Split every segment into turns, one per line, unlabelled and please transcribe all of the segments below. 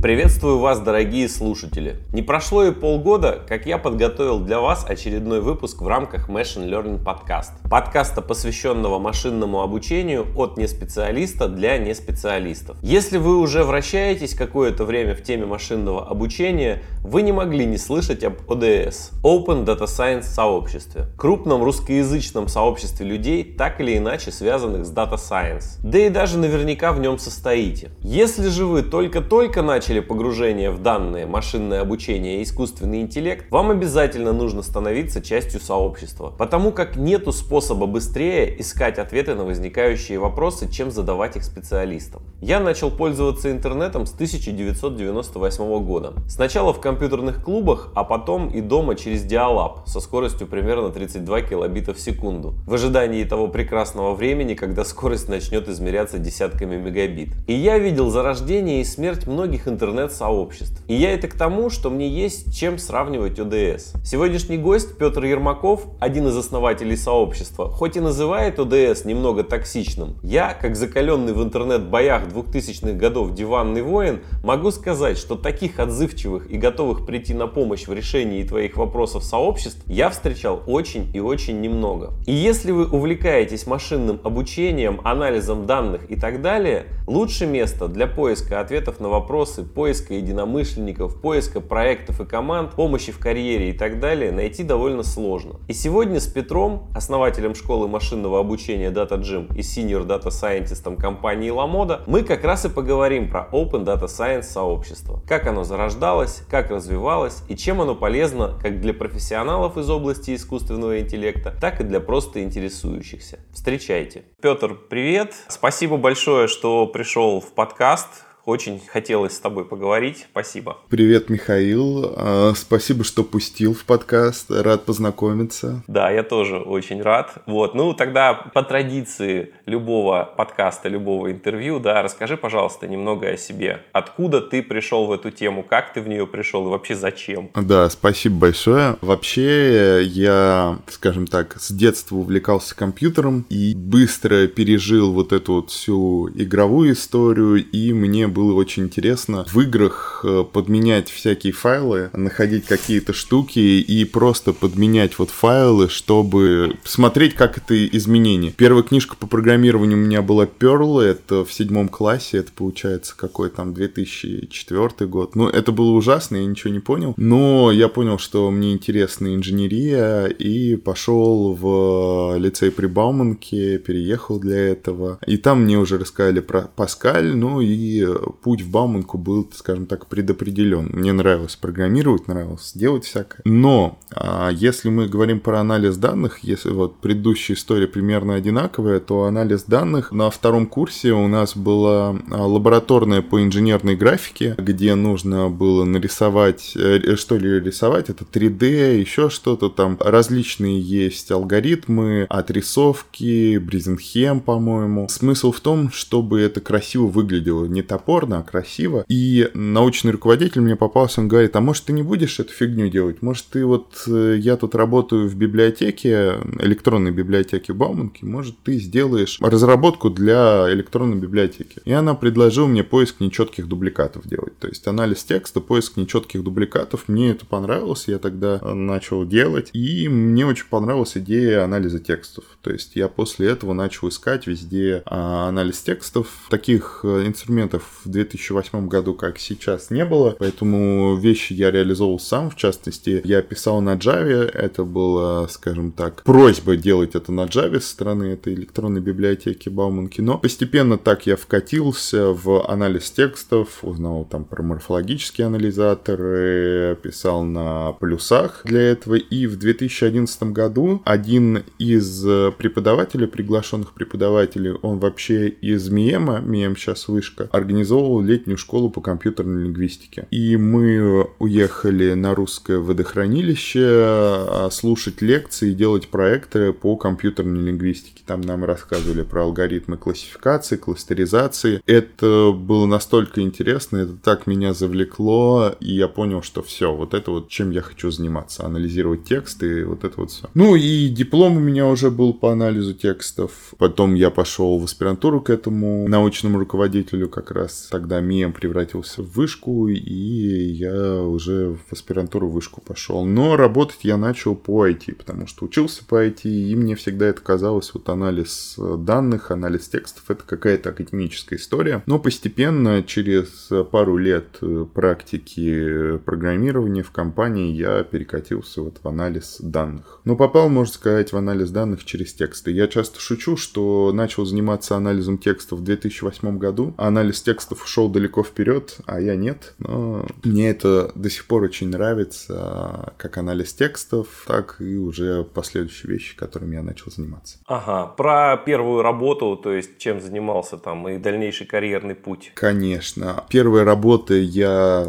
Приветствую вас, дорогие слушатели! Не прошло и полгода, как я подготовил для вас очередной выпуск в рамках Machine Learning Podcast. Подкаста, посвященного машинному обучению от неспециалиста для неспециалистов. Если вы уже вращаетесь какое-то время в теме машинного обучения, вы не могли не слышать об ODS – Open Data Science сообществе. Крупном русскоязычном сообществе людей, так или иначе связанных с Data Science. Да и даже наверняка в нем состоите. Если же вы только-только начали начали погружение в данные, машинное обучение и искусственный интеллект, вам обязательно нужно становиться частью сообщества, потому как нету способа быстрее искать ответы на возникающие вопросы, чем задавать их специалистам. Я начал пользоваться интернетом с 1998 года. Сначала в компьютерных клубах, а потом и дома через Dialab со скоростью примерно 32 килобита в секунду. В ожидании того прекрасного времени, когда скорость начнет измеряться десятками мегабит. И я видел зарождение и смерть многих интернет интернет-сообществ. И я это к тому, что мне есть чем сравнивать ОДС. Сегодняшний гость Петр Ермаков, один из основателей сообщества, хоть и называет ОДС немного токсичным, я, как закаленный в интернет-боях 2000-х годов диванный воин, могу сказать, что таких отзывчивых и готовых прийти на помощь в решении твоих вопросов сообществ я встречал очень и очень немного. И если вы увлекаетесь машинным обучением, анализом данных и так далее, лучшее место для поиска ответов на вопросы поиска единомышленников, поиска проектов и команд, помощи в карьере и так далее найти довольно сложно. И сегодня с Петром, основателем школы машинного обучения Data Gym и senior data scientist компании LaModa, мы как раз и поговорим про Open Data Science сообщество. Как оно зарождалось, как развивалось и чем оно полезно как для профессионалов из области искусственного интеллекта, так и для просто интересующихся. Встречайте. Петр, привет. Спасибо большое, что пришел в подкаст. Очень хотелось с тобой поговорить. Спасибо.
Привет, Михаил. А, спасибо, что пустил в подкаст. Рад познакомиться.
Да, я тоже очень рад. Вот, ну тогда по традиции любого подкаста, любого интервью, да, расскажи, пожалуйста, немного о себе. Откуда ты пришел в эту тему, как ты в нее пришел и вообще зачем?
Да, спасибо большое. Вообще я, скажем так, с детства увлекался компьютером и быстро пережил вот эту вот всю игровую историю, и мне было очень интересно в играх э, подменять всякие файлы, находить какие-то штуки и просто подменять вот файлы, чтобы смотреть, как это изменение. Первая книжка по программированию у меня была Perl, это в седьмом классе, это получается какой там 2004 год. Ну, это было ужасно, я ничего не понял, но я понял, что мне интересна инженерия и пошел в лицей при Бауманке, переехал для этого. И там мне уже рассказали про Паскаль, ну и путь в Бауманку был, скажем так, предопределен. Мне нравилось программировать, нравилось делать всякое. Но а, если мы говорим про анализ данных, если вот предыдущая история примерно одинаковая, то анализ данных на втором курсе у нас была а, лабораторная по инженерной графике, где нужно было нарисовать, э, что ли рисовать, это 3D, еще что-то там. Различные есть алгоритмы, отрисовки, Бризенхем, по-моему. Смысл в том, чтобы это красиво выглядело, не топор топорно, красиво. И научный руководитель мне попался, он говорит, а может ты не будешь эту фигню делать? Может ты вот, э, я тут работаю в библиотеке, электронной библиотеке Бауманки, может ты сделаешь разработку для электронной библиотеки. И она предложила мне поиск нечетких дубликатов делать. То есть анализ текста, поиск нечетких дубликатов. Мне это понравилось, я тогда начал делать. И мне очень понравилась идея анализа текстов. То есть я после этого начал искать везде а, анализ текстов. Таких э, инструментов в 2008 году, как сейчас, не было, поэтому вещи я реализовал сам, в частности, я писал на Java, это было, скажем так, просьба делать это на Java со стороны этой электронной библиотеки Бауманки, но постепенно так я вкатился в анализ текстов, узнал там про морфологические анализаторы, писал на плюсах для этого, и в 2011 году один из преподавателей, приглашенных преподавателей, он вообще из МИЭМа, МИЭМ сейчас вышка, организовал организовывал летнюю школу по компьютерной лингвистике. И мы уехали на русское водохранилище а, слушать лекции и делать проекты по компьютерной лингвистике. Там нам рассказывали про алгоритмы классификации, кластеризации. Это было настолько интересно, это так меня завлекло, и я понял, что все, вот это вот чем я хочу заниматься, анализировать тексты, вот это вот все. Ну и диплом у меня уже был по анализу текстов. Потом я пошел в аспирантуру к этому научному руководителю как раз тогда мем превратился в вышку, и я уже в аспирантуру вышку пошел. Но работать я начал по IT, потому что учился по IT, и мне всегда это казалось, вот анализ данных, анализ текстов, это какая-то академическая история. Но постепенно, через пару лет практики программирования в компании, я перекатился вот в анализ данных. Но попал, можно сказать, в анализ данных через тексты. Я часто шучу, что начал заниматься анализом текстов в 2008 году. Анализ текстов ушел далеко вперед, а я нет. Но мне это до сих пор очень нравится, как анализ текстов, так и уже последующие вещи, которыми я начал заниматься.
Ага, про первую работу, то есть чем занимался там и дальнейший карьерный путь.
Конечно. Первая работа я,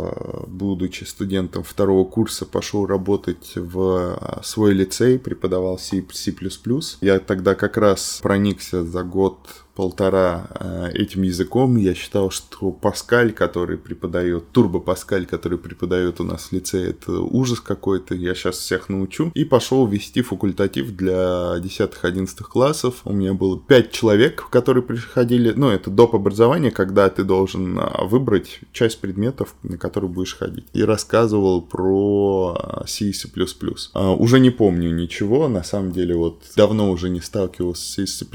будучи студентом второго курса, пошел работать в свой лицей, преподавал C++. Я тогда как раз проникся за год полтора э, этим языком. Я считал, что Паскаль, который преподает, Турбо Паскаль, который преподает у нас в лице, это ужас какой-то. Я сейчас всех научу. И пошел вести факультатив для 10-11 классов. У меня было 5 человек, которые приходили. Ну, это доп. образование, когда ты должен а, выбрать часть предметов, на которые будешь ходить. И рассказывал про и C++. А, уже не помню ничего. На самом деле, вот давно уже не сталкивался с C C++.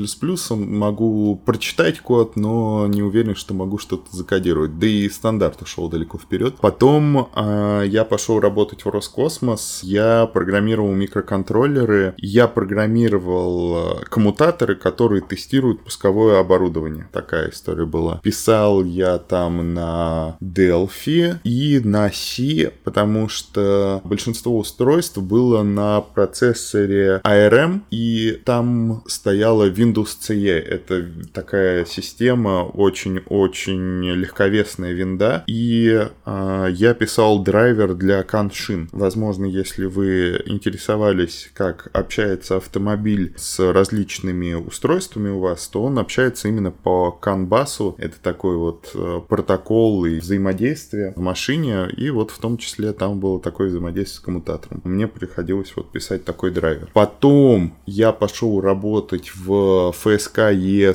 Прочитать код, но не уверен, что могу что-то закодировать. Да и стандарт ушел далеко вперед. Потом э, я пошел работать в Роскосмос. Я программировал микроконтроллеры. Я программировал а, коммутаторы, которые тестируют пусковое оборудование. Такая история была. Писал я там на Delphi и на C, потому что большинство устройств было на процессоре ARM, и там стояла Windows CE. Это такая система, очень-очень легковесная винда. И э, я писал драйвер для каншин. Возможно, если вы интересовались, как общается автомобиль с различными устройствами у вас, то он общается именно по канбасу. Это такой вот э, протокол и взаимодействие в машине. И вот в том числе там было такое взаимодействие с коммутатором. Мне приходилось вот писать такой драйвер. Потом я пошел работать в ФСК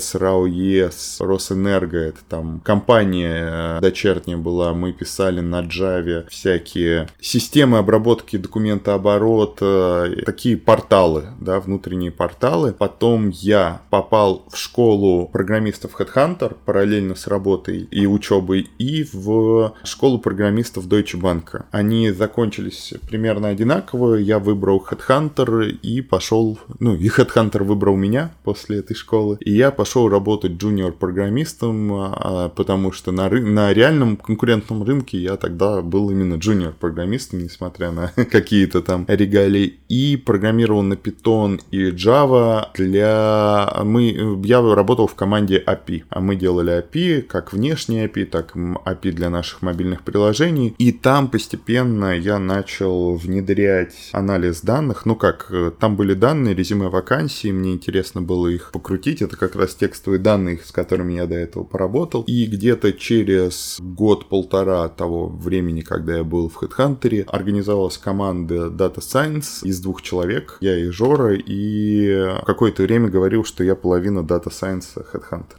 ЕС РАО ЕС, Росэнерго, это там компания э, дочерняя была, мы писали на Java всякие системы обработки документа оборота, такие порталы, да, внутренние порталы. Потом я попал в школу программистов Headhunter параллельно с работой и учебой, и в школу программистов Deutsche Bank. Они закончились примерно одинаково, я выбрал Headhunter и пошел, ну, и Headhunter выбрал меня после этой школы, и я пошел работать джуниор-программистом, а, потому что на, ры... на реальном конкурентном рынке я тогда был именно джуниор-программистом, несмотря на какие-то там регалии. И программировал на Python и Java для... Мы... Я работал в команде API, а мы делали API, как внешние API, так API для наших мобильных приложений. И там постепенно я начал внедрять анализ данных. Ну как, там были данные, резюме вакансий, мне интересно было их покрутить. Это как раз текст текстовые данные, с которыми я до этого поработал. И где-то через год-полтора того времени, когда я был в HeadHunter, организовалась команда Data Science из двух человек, я и Жора, и какое-то время говорил, что я половина Data Science HeadHunter.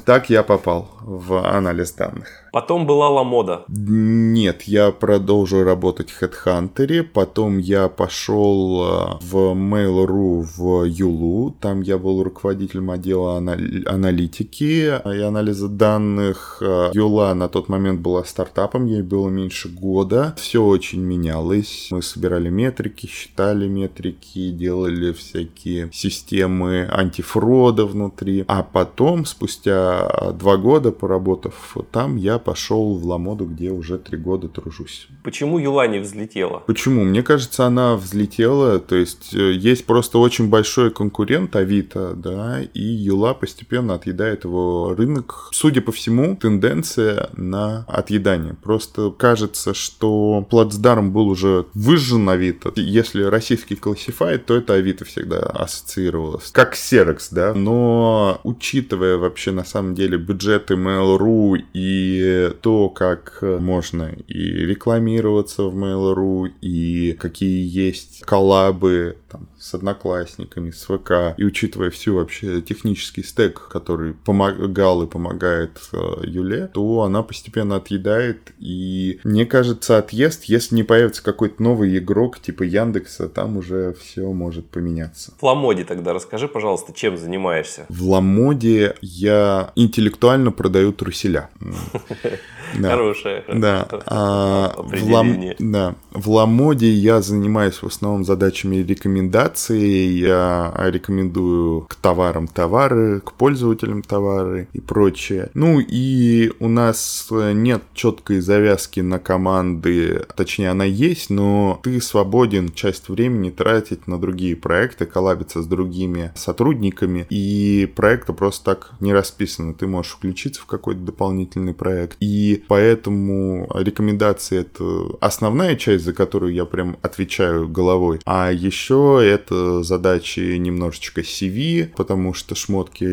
Так я попал в анализ данных.
Потом была Ламода.
Нет, я продолжил работать в HeadHunter, потом я пошел э, в Mail.ru в Юлу, там я был руководителем отдела аналитики и анализа данных. Э, Юла на тот момент была стартапом, ей было меньше года. Все очень менялось. Мы собирали метрики, считали метрики, делали всякие системы антифрода внутри. А потом, спустя два года поработав там, я пошел в Ламоду, где уже три года тружусь.
Почему Юла не взлетела?
Почему? Мне кажется, она взлетела. То есть э, есть просто очень большой конкурент Авито, да, и Юла постепенно отъедает его рынок. Судя по всему, тенденция на отъедание. Просто кажется, что плацдарм был уже выжжен Авито. Если российский классифайт, то это Авито всегда ассоциировалось. Как Xerox, да. Но учитывая вообще на самом деле бюджеты Mail.ru и то, как можно и рекламироваться в Mail.ru, и какие есть коллабы там, с одноклассниками, с ВК, и учитывая всю вообще технический стек, который помогал и помогает э, Юле, то она постепенно отъедает, и мне кажется, отъезд, если не появится какой-то новый игрок типа Яндекса, там уже все может поменяться.
В Ламоде тогда расскажи, пожалуйста, чем занимаешься?
В Ламоде я интеллектуально продаю труселя.
Да. Хорошее.
Да. А, в, лам... да. В Ламоде я занимаюсь в основном задачами рекомендации. Я рекомендую к товарам товары, к пользователям товары и прочее. Ну и у нас нет четкой завязки на команды, точнее она есть, но ты свободен часть времени тратить на другие проекты, коллабиться с другими сотрудниками, и проекты просто так не расписаны. Ты можешь включиться в какой-то дополнительный проект. И поэтому рекомендации это основная часть, за которую я прям отвечаю головой. А еще это задачи немножечко CV, потому что шмотки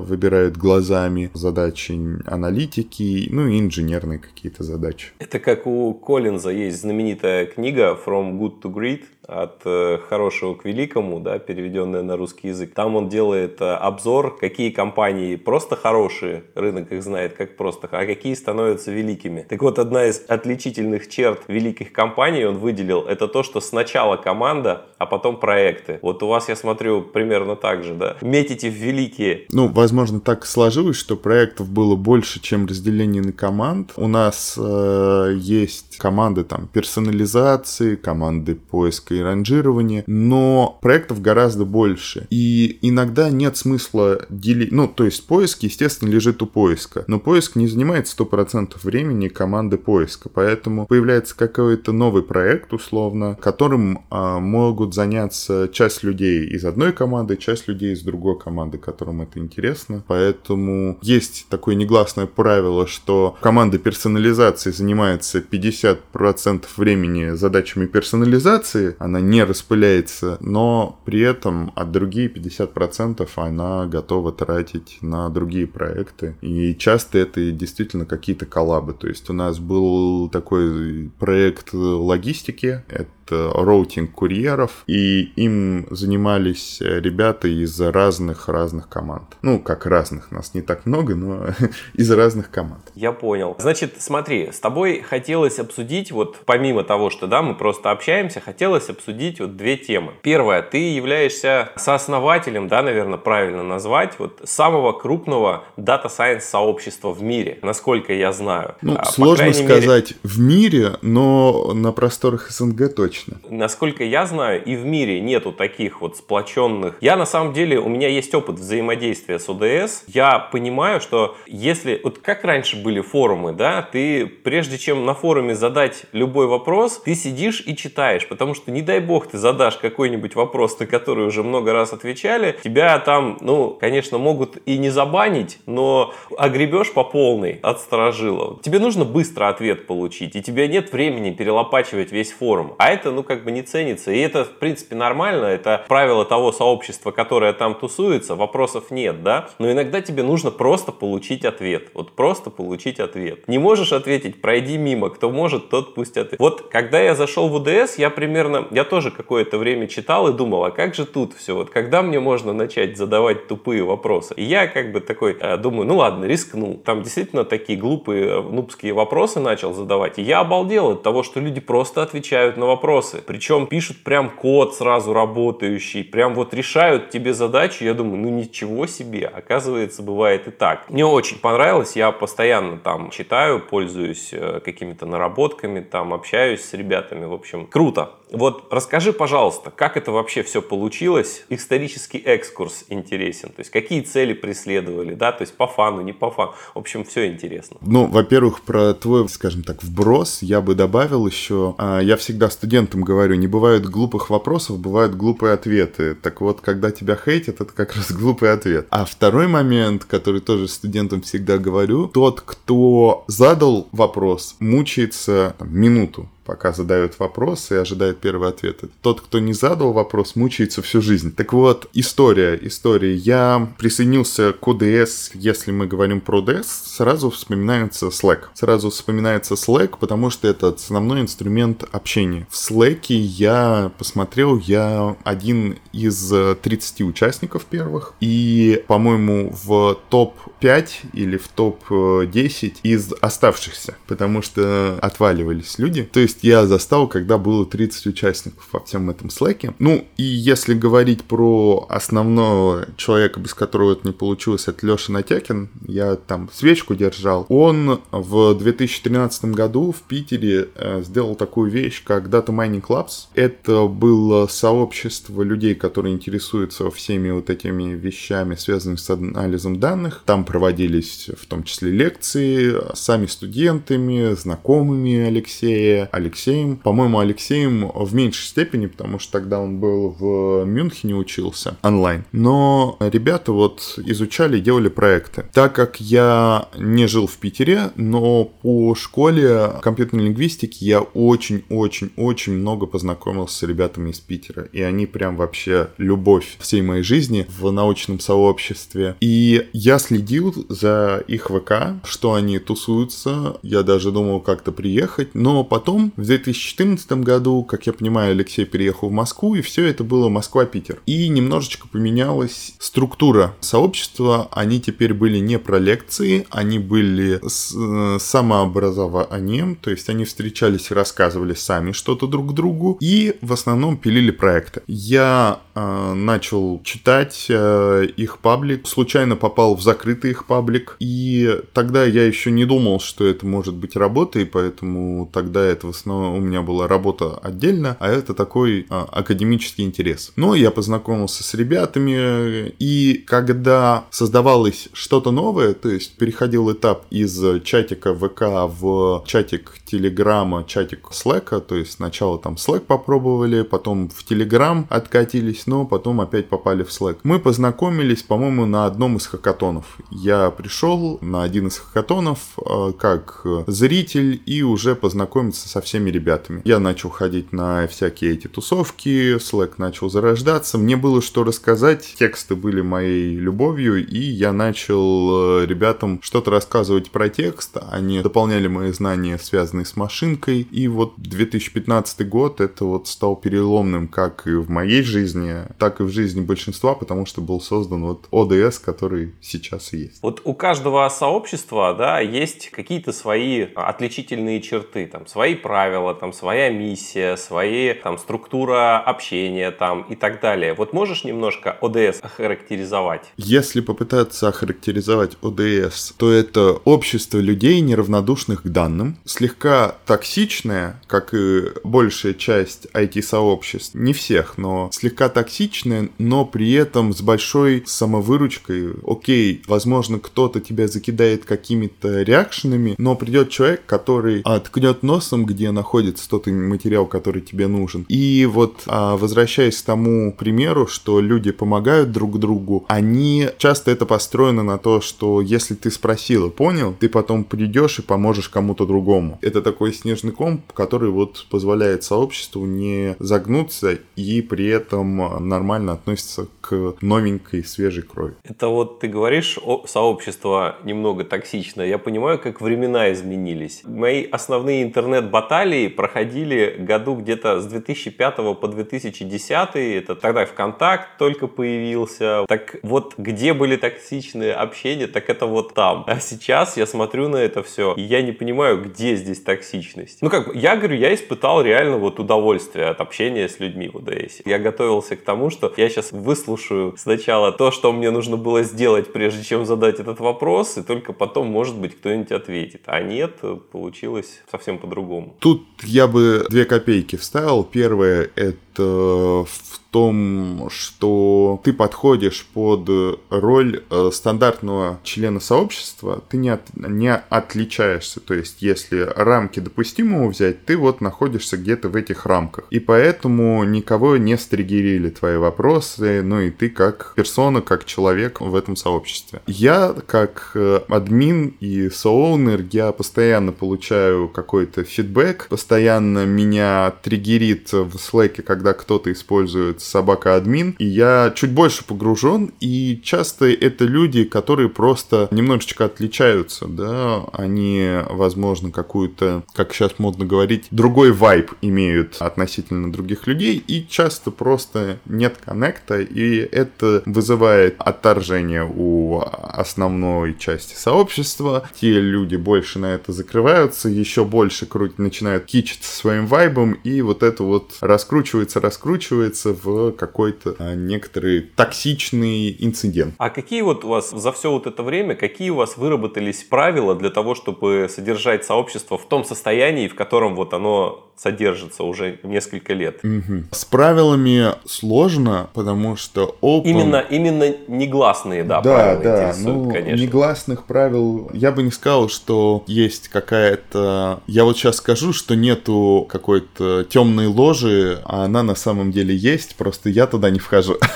выбирают глазами, задачи аналитики, ну и инженерные какие-то задачи.
Это как у Коллинза есть знаменитая книга From Good to Great, от э, хорошего к великому, да, переведенная на русский язык. Там он делает э, обзор, какие компании просто хорошие, рынок их знает как просто, а какие становятся великими. Так вот, одна из отличительных черт великих компаний он выделил, это то, что сначала команда, а потом проекты. Вот у вас, я смотрю, примерно так же, да? Метите в великие.
Ну, возможно, так сложилось, что проектов было больше, чем разделение на команд. У нас э, есть команды там персонализации, команды поиска и ранжирования, но проектов гораздо больше. И иногда нет смысла делить, ну, то есть поиск, естественно, лежит у поиска, но поиск не занимает 100% времени команды поиска, поэтому появляется какой-то новый проект, условно, которым а, могут заняться часть людей из одной команды, часть людей из другой команды, которым это интересно, поэтому есть такое негласное правило, что команда персонализации занимается 50% времени задачами персонализации, она не распыляется, но при этом от другие 50% она готова тратить на другие проекты. И часто это действительно какие-то коллабы. То есть у нас был такой проект логистики, это routing курьеров, и им занимались ребята из разных-разных команд. Ну, как разных, нас не так много, но из разных команд.
Я понял. Значит, смотри, с тобой хотелось обсудить, вот помимо того, что, да, мы просто общаемся, хотелось обсудить вот две темы. Первое, ты являешься сооснователем, да, наверное, правильно назвать, вот самого крупного дата сайенс сообщества в мире, насколько я знаю.
Ну, а, сложно сказать мере... в мире, но на просторах СНГ точно точно.
Насколько я знаю, и в мире нету таких вот сплоченных. Я на самом деле, у меня есть опыт взаимодействия с ОДС. Я понимаю, что если, вот как раньше были форумы, да, ты прежде чем на форуме задать любой вопрос, ты сидишь и читаешь, потому что не дай бог ты задашь какой-нибудь вопрос, на который уже много раз отвечали, тебя там, ну, конечно, могут и не забанить, но огребешь по полной от сторожила. Тебе нужно быстро ответ получить, и тебе нет времени перелопачивать весь форум. А это ну, как бы не ценится. И это, в принципе, нормально. Это правило того сообщества, которое там тусуется. Вопросов нет, да? Но иногда тебе нужно просто получить ответ. Вот просто получить ответ. Не можешь ответить, пройди мимо. Кто может, тот пусть ответит. Вот когда я зашел в УДС, я примерно, я тоже какое-то время читал и думал, а как же тут все? Вот когда мне можно начать задавать тупые вопросы? И я как бы такой э, думаю, ну ладно, рискну. Там действительно такие глупые э, нубские вопросы начал задавать. И я обалдел от того, что люди просто отвечают на вопросы вопросы. Причем пишут прям код сразу работающий, прям вот решают тебе задачу. Я думаю, ну ничего себе, оказывается, бывает и так. Мне очень понравилось, я постоянно там читаю, пользуюсь э, какими-то наработками, там общаюсь с ребятами, в общем, круто. Вот расскажи, пожалуйста, как это вообще все получилось? Исторический экскурс интересен. То есть какие цели преследовали, да? То есть по фану, не по фану. В общем, все интересно.
Ну, во-первых, про твой, скажем так, вброс я бы добавил еще. А, я всегда студентам говорю, не бывает глупых вопросов, бывают глупые ответы. Так вот, когда тебя хейтят, это как раз глупый ответ. А второй момент, который тоже студентам всегда говорю, тот, кто задал вопрос, мучается там, минуту пока задают вопрос и ожидает первый ответ. Тот, кто не задал вопрос, мучается всю жизнь. Так вот, история, история. Я присоединился к ODS, если мы говорим про ODS, сразу вспоминается Slack. Сразу вспоминается Slack, потому что это основной инструмент общения. В Slack я посмотрел, я один из 30 участников первых, и, по-моему, в топ-5 или в топ-10 из оставшихся, потому что отваливались люди. То есть я застал, когда было 30 участников во всем этом слэке. Ну, и если говорить про основного человека, без которого это не получилось, это Леша Натякин, я там свечку держал. Он в 2013 году в Питере э, сделал такую вещь, как Data Mining Labs. Это было сообщество людей, которые интересуются всеми вот этими вещами, связанными с анализом данных. Там проводились в том числе лекции, сами студентами, знакомыми Алексея, Алексеем. По-моему, Алексеем в меньшей степени, потому что тогда он был в Мюнхене учился онлайн. Но ребята вот изучали, делали проекты. Так как я не жил в Питере, но по школе компьютерной лингвистики я очень-очень-очень много познакомился с ребятами из Питера. И они прям вообще любовь всей моей жизни в научном сообществе. И я следил за их ВК, что они тусуются. Я даже думал как-то приехать. Но потом, в 2014 году, как я понимаю, Алексей переехал в Москву, и все это было Москва-Питер. И немножечко поменялась структура сообщества. Они теперь были не про лекции, они были с э, самообразованием, то есть они встречались и рассказывали сами что-то друг другу, и в основном пилили проекты. Я э, начал читать э, их паблик, случайно попал в закрытый их паблик, и тогда я еще не думал, что это может быть работой, поэтому тогда это в основном у меня была работа отдельно, а это такой э, академический интерес. Но я познакомился с ребятами, и когда создавалось что-то новое, то есть переходил этап из чатика ВК в чатик Телеграма, чатик Слэка, то есть сначала там Slack попробовали, потом в Телеграм откатились, но потом опять попали в Slack. Мы познакомились, по-моему, на одном из хакатонов. Я пришел на один из хакатонов э, как зритель и уже познакомиться со всеми ребятами. Я начал ходить на всякие эти тусовки, Slack начал зарождаться, мне было что рассказать, тексты были моей любовью, и я начал э, ребятам что-то рассказывать про текст, они дополняли мои знания, связанные с машинкой, и вот 2015 год это вот стал переломным как и в моей жизни, так и в жизни большинства, потому что был создан вот ОДС, который сейчас есть.
Вот у каждого сообщества, да, есть какие-то свои отличительные черты, там, свои правила, там, своя миссия, свои, там, структура общения, там, и так далее. Вот можешь немножко ОДС охарактеризовать?
Если попытаться охарактеризовать ОДС, то это общество людей, неравнодушных к данным, слегка токсичное, как и большая часть IT-сообществ, не всех, но слегка токсичное, но при этом с большой самовыручкой. Окей, возможно, кто-то тебя закидает какими-то реакшенами, но придет человек, который откнет носом, где находится тот материал, который тебе нужен. И вот а, возвращаясь к тому примеру, что люди помогают друг другу, они часто это построено на то, что если ты спросил и понял, ты потом придешь и поможешь кому-то другому. Это такой снежный ком, который вот позволяет сообществу не загнуться и при этом нормально относиться к новенькой свежей крови.
Это вот ты говоришь, о, сообщество немного токсично. Я понимаю, как времена изменились. Мои основные интернет-баталии проходили году где-то с 2005 по 2010. Это тогда ВКонтакт только появился. Так вот, где были токсичные общения, так это вот там. А сейчас я смотрю на это все, и я не понимаю, где здесь токсичность. Ну как, я говорю, я испытал реально вот удовольствие от общения с людьми в ОДС. Я готовился к тому, что я сейчас выслушаю сначала то, что мне нужно было сделать, прежде чем задать этот вопрос, и только потом, может быть, кто-нибудь ответит. А нет, получилось совсем по-другому.
Тут я бы две копейки вставил. Первое — это в том, что ты подходишь под роль э, стандартного члена сообщества, ты не, от, не отличаешься. То есть, если рамки допустимого взять, ты вот находишься где-то в этих рамках. И поэтому никого не стригерили твои вопросы, ну и ты как персона, как человек в этом сообществе. Я как э, админ и сооунер, я постоянно получаю какой-то фидбэк, постоянно меня триггерит в Slack, когда кто-то использует собака-админ, и я чуть больше погружен, и часто это люди, которые просто немножечко отличаются, да, они, возможно, какую-то, как сейчас модно говорить, другой вайб имеют относительно других людей, и часто просто нет коннекта, и это вызывает отторжение у основной части сообщества, те люди больше на это закрываются, еще больше круть, начинают кичиться своим вайбом, и вот это вот раскручивается, раскручивается в какой-то а, некоторый токсичный инцидент.
А какие вот у вас за все вот это время, какие у вас выработались правила для того, чтобы содержать сообщество в том состоянии, в котором вот оно содержится уже несколько лет.
Угу. С правилами сложно, потому что
open... Именно, именно негласные, да,
да правила да, интересуют, ну, конечно. Негласных правил, я бы не сказал, что есть какая-то... Я вот сейчас скажу, что нету какой-то темной ложи, а она на самом деле есть, просто я туда не вхожу.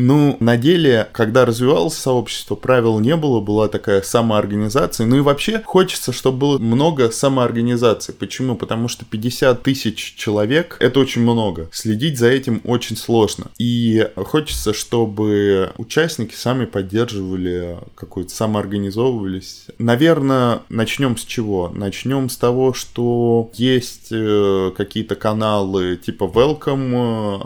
Ну, на деле, когда развивалось сообщество, правил не было, была такая самоорганизация. Ну и вообще хочется, чтобы было много самоорганизации. Почему? Потому что 50 50 тысяч человек — это очень много. Следить за этим очень сложно. И хочется, чтобы участники сами поддерживали какую-то, самоорганизовывались. Наверное, начнем с чего? Начнем с того, что есть э, какие-то каналы типа Welcome,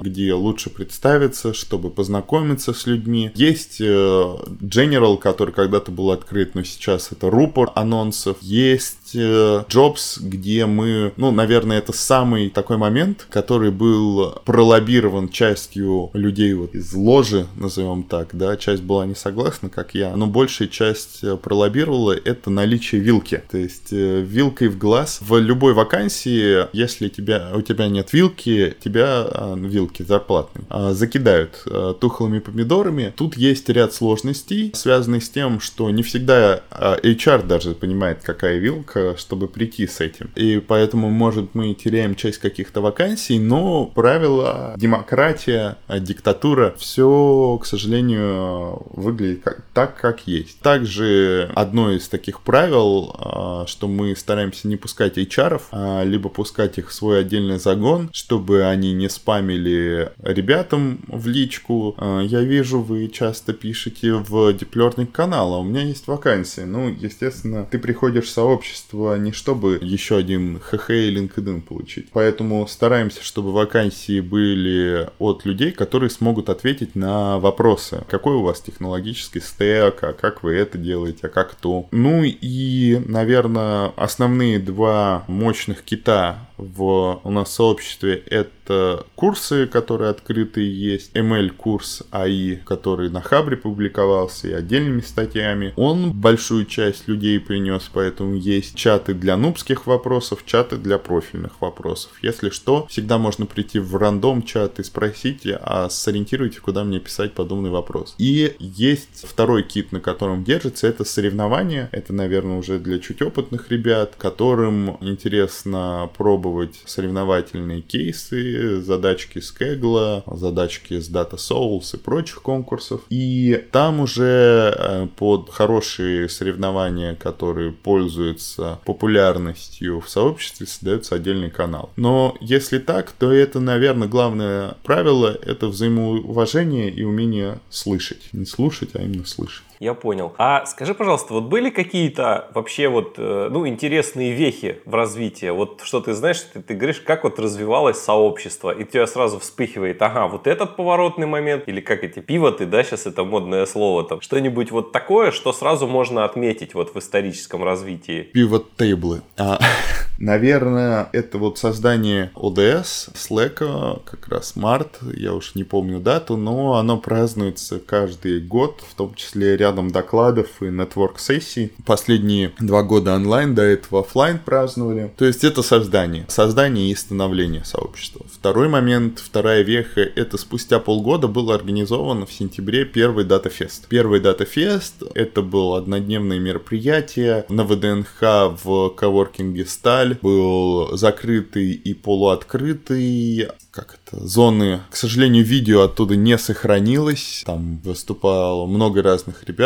где лучше представиться, чтобы познакомиться с людьми. Есть э, General, который когда-то был открыт, но сейчас это рупор анонсов. Есть э, Jobs, где мы, ну, наверное, это самый такой момент, который был пролоббирован частью людей вот из ложи, назовем так, да, часть была не согласна, как я, но большая часть э, пролоббировала это наличие вилки, то есть э, вилкой в глаз. В любой вакансии, если тебя, у тебя нет вилки, тебя, а, вилки зарплатные, а, закидают тухлыми помидорами. Тут есть ряд сложностей, связанных с тем, что не всегда HR даже понимает, какая вилка, чтобы прийти с этим. И поэтому, может, мы теряем часть каких-то вакансий, но правила, демократия, диктатура, все, к сожалению, выглядит как, так, как есть. Также одно из таких правил, а, что мы стараемся не пускать HR, либо пускать их в свой отдельный загон, чтобы они не спамили ребятам в личку. Я вижу, вы часто пишете в диплерный канал, а у меня есть вакансия. Ну, естественно, ты приходишь в сообщество не чтобы еще один ХХ и LinkedIn получить. Поэтому стараемся, чтобы вакансии были от людей, которые смогут ответить на вопросы. Какой у вас технологический стек, а как вы это делаете, а как то. Ну и, наверное, основные два мощных кита в у нас сообществе это курсы, которые открытые есть, ML-курс АИ, который на Хабре публиковался и отдельными статьями. Он большую часть людей принес, поэтому есть чаты для нубских вопросов, чаты для профильных вопросов. Если что, всегда можно прийти в рандом чат и спросить, а сориентируйте, куда мне писать подобный вопрос. И есть второй кит, на котором держится, это соревнования. Это, наверное, уже для чуть опытных ребят, которым интересно пробовать соревновательные кейсы, задачки с Kaggle, задачки с Data Souls и прочих конкурсов. И там уже э, под хорошие соревнования, которые пользуются популярностью в сообществе, создается отдельный канал. Но если так, то это, наверное, главное правило — это взаимоуважение и умение слышать. Не слушать, а именно слышать.
Я понял. А скажи, пожалуйста, вот были какие-то вообще вот, э, ну, интересные вехи в развитии? Вот что ты знаешь, ты, ты говоришь, как вот развивалось сообщество, и тебя сразу вспыхивает, ага, вот этот поворотный момент, или как эти пивоты, да, сейчас это модное слово там, что-нибудь вот такое, что сразу можно отметить вот в историческом развитии?
Пивот-тейблы. А, Наверное, это вот создание ODS, Slack, как раз март, я уж не помню дату, но оно празднуется каждый год, в том числе рядом докладов и нетворк-сессий. Последние два года онлайн, до этого офлайн праздновали. То есть это создание. Создание и становление сообщества. Второй момент, вторая веха, это спустя полгода было организовано в сентябре первый датафест. Первый датафест, это было однодневное мероприятие на ВДНХ в коворкинге «Сталь». Был закрытый и полуоткрытый как это, зоны. К сожалению, видео оттуда не сохранилось. Там выступало много разных ребят,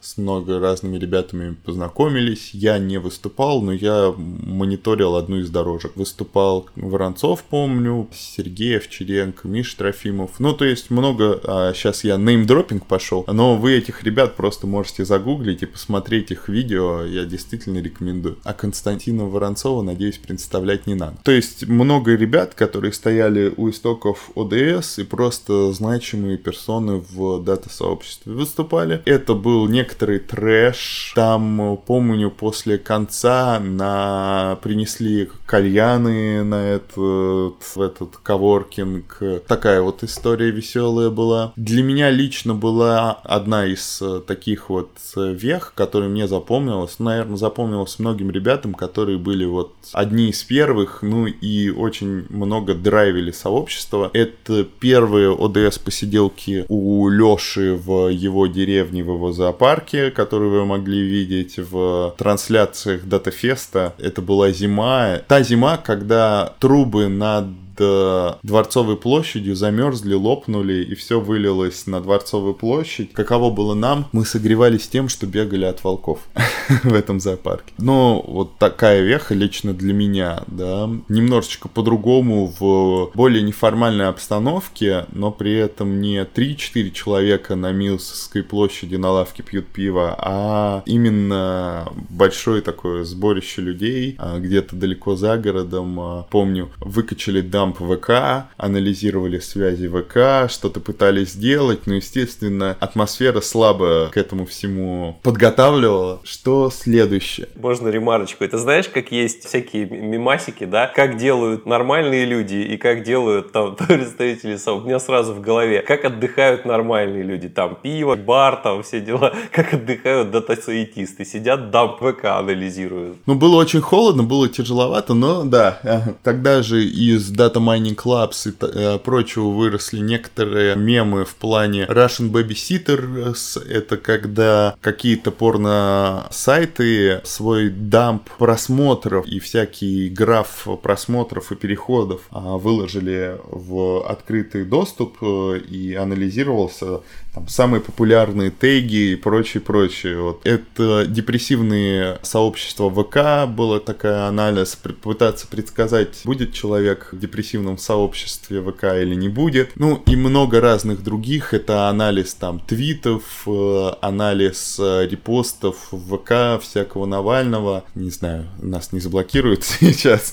с много разными ребятами познакомились. Я не выступал, но я мониторил одну из дорожек. Выступал Воронцов, помню, Сергеев, Черенко, Миш Трофимов. Ну, то есть много... А сейчас я неймдропинг пошел, но вы этих ребят просто можете загуглить и посмотреть их видео. Я действительно рекомендую. А Константина Воронцова, надеюсь, представлять не надо. То есть много ребят, которые стояли у истоков ОДС и просто значимые персоны в дата-сообществе выступали. Это был некоторый трэш. Там, помню, после конца на... принесли кальяны на этот, в этот коворкинг. Такая вот история веселая была. Для меня лично была одна из таких вот вех, которая мне запомнилась. Наверное, запомнилась многим ребятам, которые были вот одни из первых, ну и очень много драйвили сообщества. Это первые ОДС-посиделки у Лёши в его деревне, в его зоопарке, которые вы могли видеть в трансляциях Датафеста. Это была зима. Та зима, когда трубы над Дворцовой площадью замерзли, лопнули, и все вылилось на Дворцовую площадь. Каково было нам? Мы согревались тем, что бегали от волков в этом зоопарке. Но вот такая веха лично для меня, да, немножечко по-другому в более неформальной обстановке, но при этом не 3-4 человека на Милсовской площади на лавке пьют пиво, а именно большое такое сборище людей, а, где-то далеко за городом. А, помню, выкачали дам дамп ВК, анализировали связи ВК, что-то пытались сделать, но, естественно, атмосфера слабо к этому всему подготавливала. Что следующее?
Можно ремарочку. Это знаешь, как есть всякие мимасики, да, как делают нормальные люди и как делают там представители СО. У меня сразу в голове, как отдыхают нормальные люди, там пиво, бар, там все дела, как отдыхают дата-сайентисты, сидят дамп ВК анализируют.
Ну, было очень холодно, было тяжеловато, но да, тогда же из дата Data Mining Clubs и э, прочего выросли некоторые мемы в плане Russian Babysitters. Это когда какие-то порно-сайты свой дамп просмотров и всякий граф просмотров и переходов а, выложили в открытый доступ э, и анализировался там, самые популярные теги и прочее, прочее. Вот. Это депрессивные сообщества ВК, было такая анализ, пытаться предсказать, будет человек в депрессивном сообществе ВК или не будет. Ну и много разных других, это анализ там твитов, э, анализ э, репостов ВК всякого Навального, не знаю, нас не заблокируют сейчас,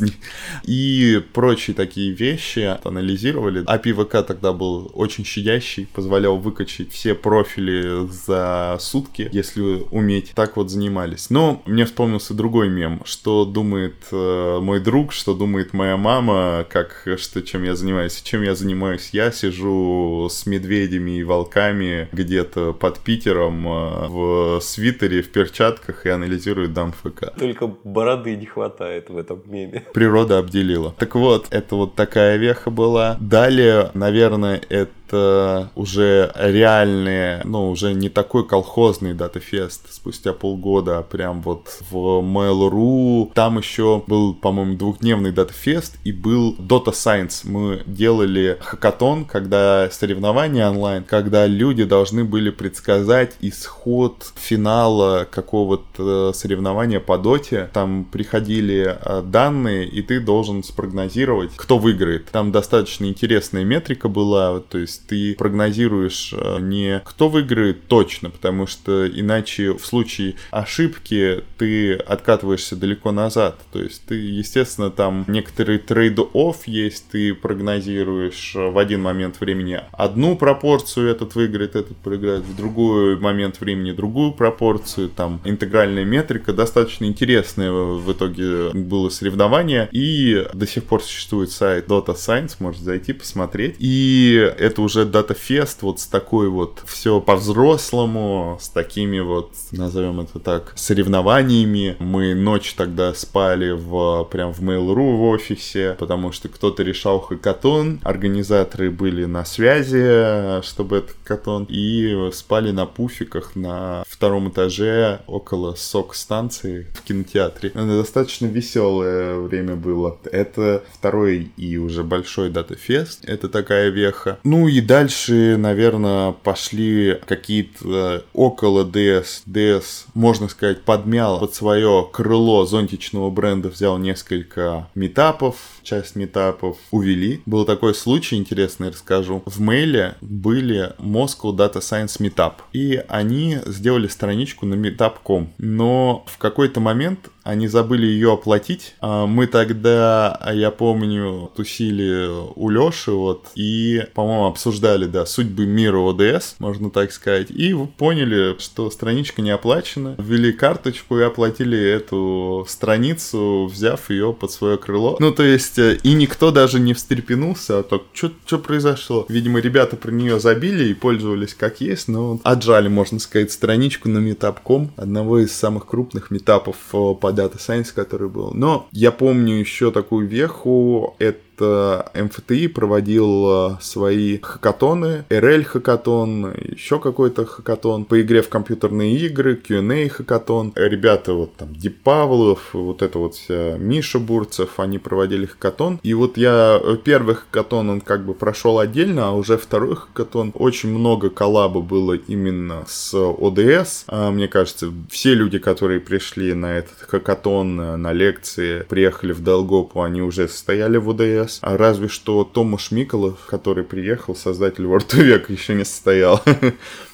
и прочие такие вещи анализировали. API ВК тогда был очень щадящий, позволял выкачать все профили за сутки, если уметь. Так вот занимались. Но мне вспомнился другой мем, что думает э, мой друг, что думает моя мама, как что чем я занимаюсь. Чем я занимаюсь? Я сижу с медведями и волками где-то под Питером э, в свитере, в перчатках и анализирую дам ФК.
Только бороды не хватает в этом меме.
Природа обделила. Так вот, это вот такая веха была. Далее, наверное, это это уже реальные, ну, уже не такой колхозный датафест спустя полгода, а прям вот в Mail.ru. Там еще был, по-моему, двухдневный датафест и был Data Science. Мы делали хакатон, когда соревнования онлайн, когда люди должны были предсказать исход финала какого-то соревнования по доте. Там приходили а, данные, и ты должен спрогнозировать, кто выиграет. Там достаточно интересная метрика была, то есть ты прогнозируешь э, не кто выиграет точно, потому что иначе в случае ошибки ты откатываешься далеко назад. То есть ты, естественно, там некоторые trade-off есть, ты прогнозируешь в один момент времени одну пропорцию, этот выиграет, этот проиграет, в другой момент времени другую пропорцию, там интегральная метрика, достаточно интересное в итоге было соревнование, и до сих пор существует сайт Data Science, можете зайти посмотреть, и это уже Fest, вот с такой вот все по-взрослому, с такими вот, назовем это так, соревнованиями. Мы ночь тогда спали в, прям в Mail.ru в офисе, потому что кто-то решал хакатон, организаторы были на связи, чтобы этот хакатон, и спали на пуфиках на втором этаже около сок-станции в кинотеатре. Достаточно веселое время было. Это второй и уже большой дата-фест. Это такая веха. Ну дальше, наверное, пошли какие-то около DS. DS, можно сказать, подмял под свое крыло зонтичного бренда, взял несколько метапов, часть метапов увели. Был такой случай интересный, расскажу. В мейле были Moscow Data Science Meetup. И они сделали страничку на meetup.com. Но в какой-то момент они забыли ее оплатить. А мы тогда, я помню, тусили у Лёши вот, и, по-моему, обсуждали, да, судьбы мира ОДС, можно так сказать, и поняли, что страничка не оплачена, ввели карточку и оплатили эту страницу, взяв ее под свое крыло. Ну, то есть, э, и никто даже не встрепенулся, а так, что произошло? Видимо, ребята про нее забили и пользовались как есть, но отжали, можно сказать, страничку на Meetup.com, одного из самых крупных метапов э, по Data Science, который был. Но я помню еще такую веху, это МФТИ проводил э, свои хакатоны, RL хакатон, еще какой-то хакатон по игре в компьютерные игры, Q&A хакатон. Ребята вот там Дип Павлов, вот это вот вся Миша Бурцев, они проводили хакатон. И вот я первый хакатон, он как бы прошел отдельно, а уже второй хакатон, очень много коллаба было именно с ОДС. А, мне кажется, все люди, которые пришли на этот хакатон, на лекции, приехали в Долгопу, они уже состояли в ОДС сейчас. А разве что Томаш Миколов, который приехал, создатель World of еще не состоял.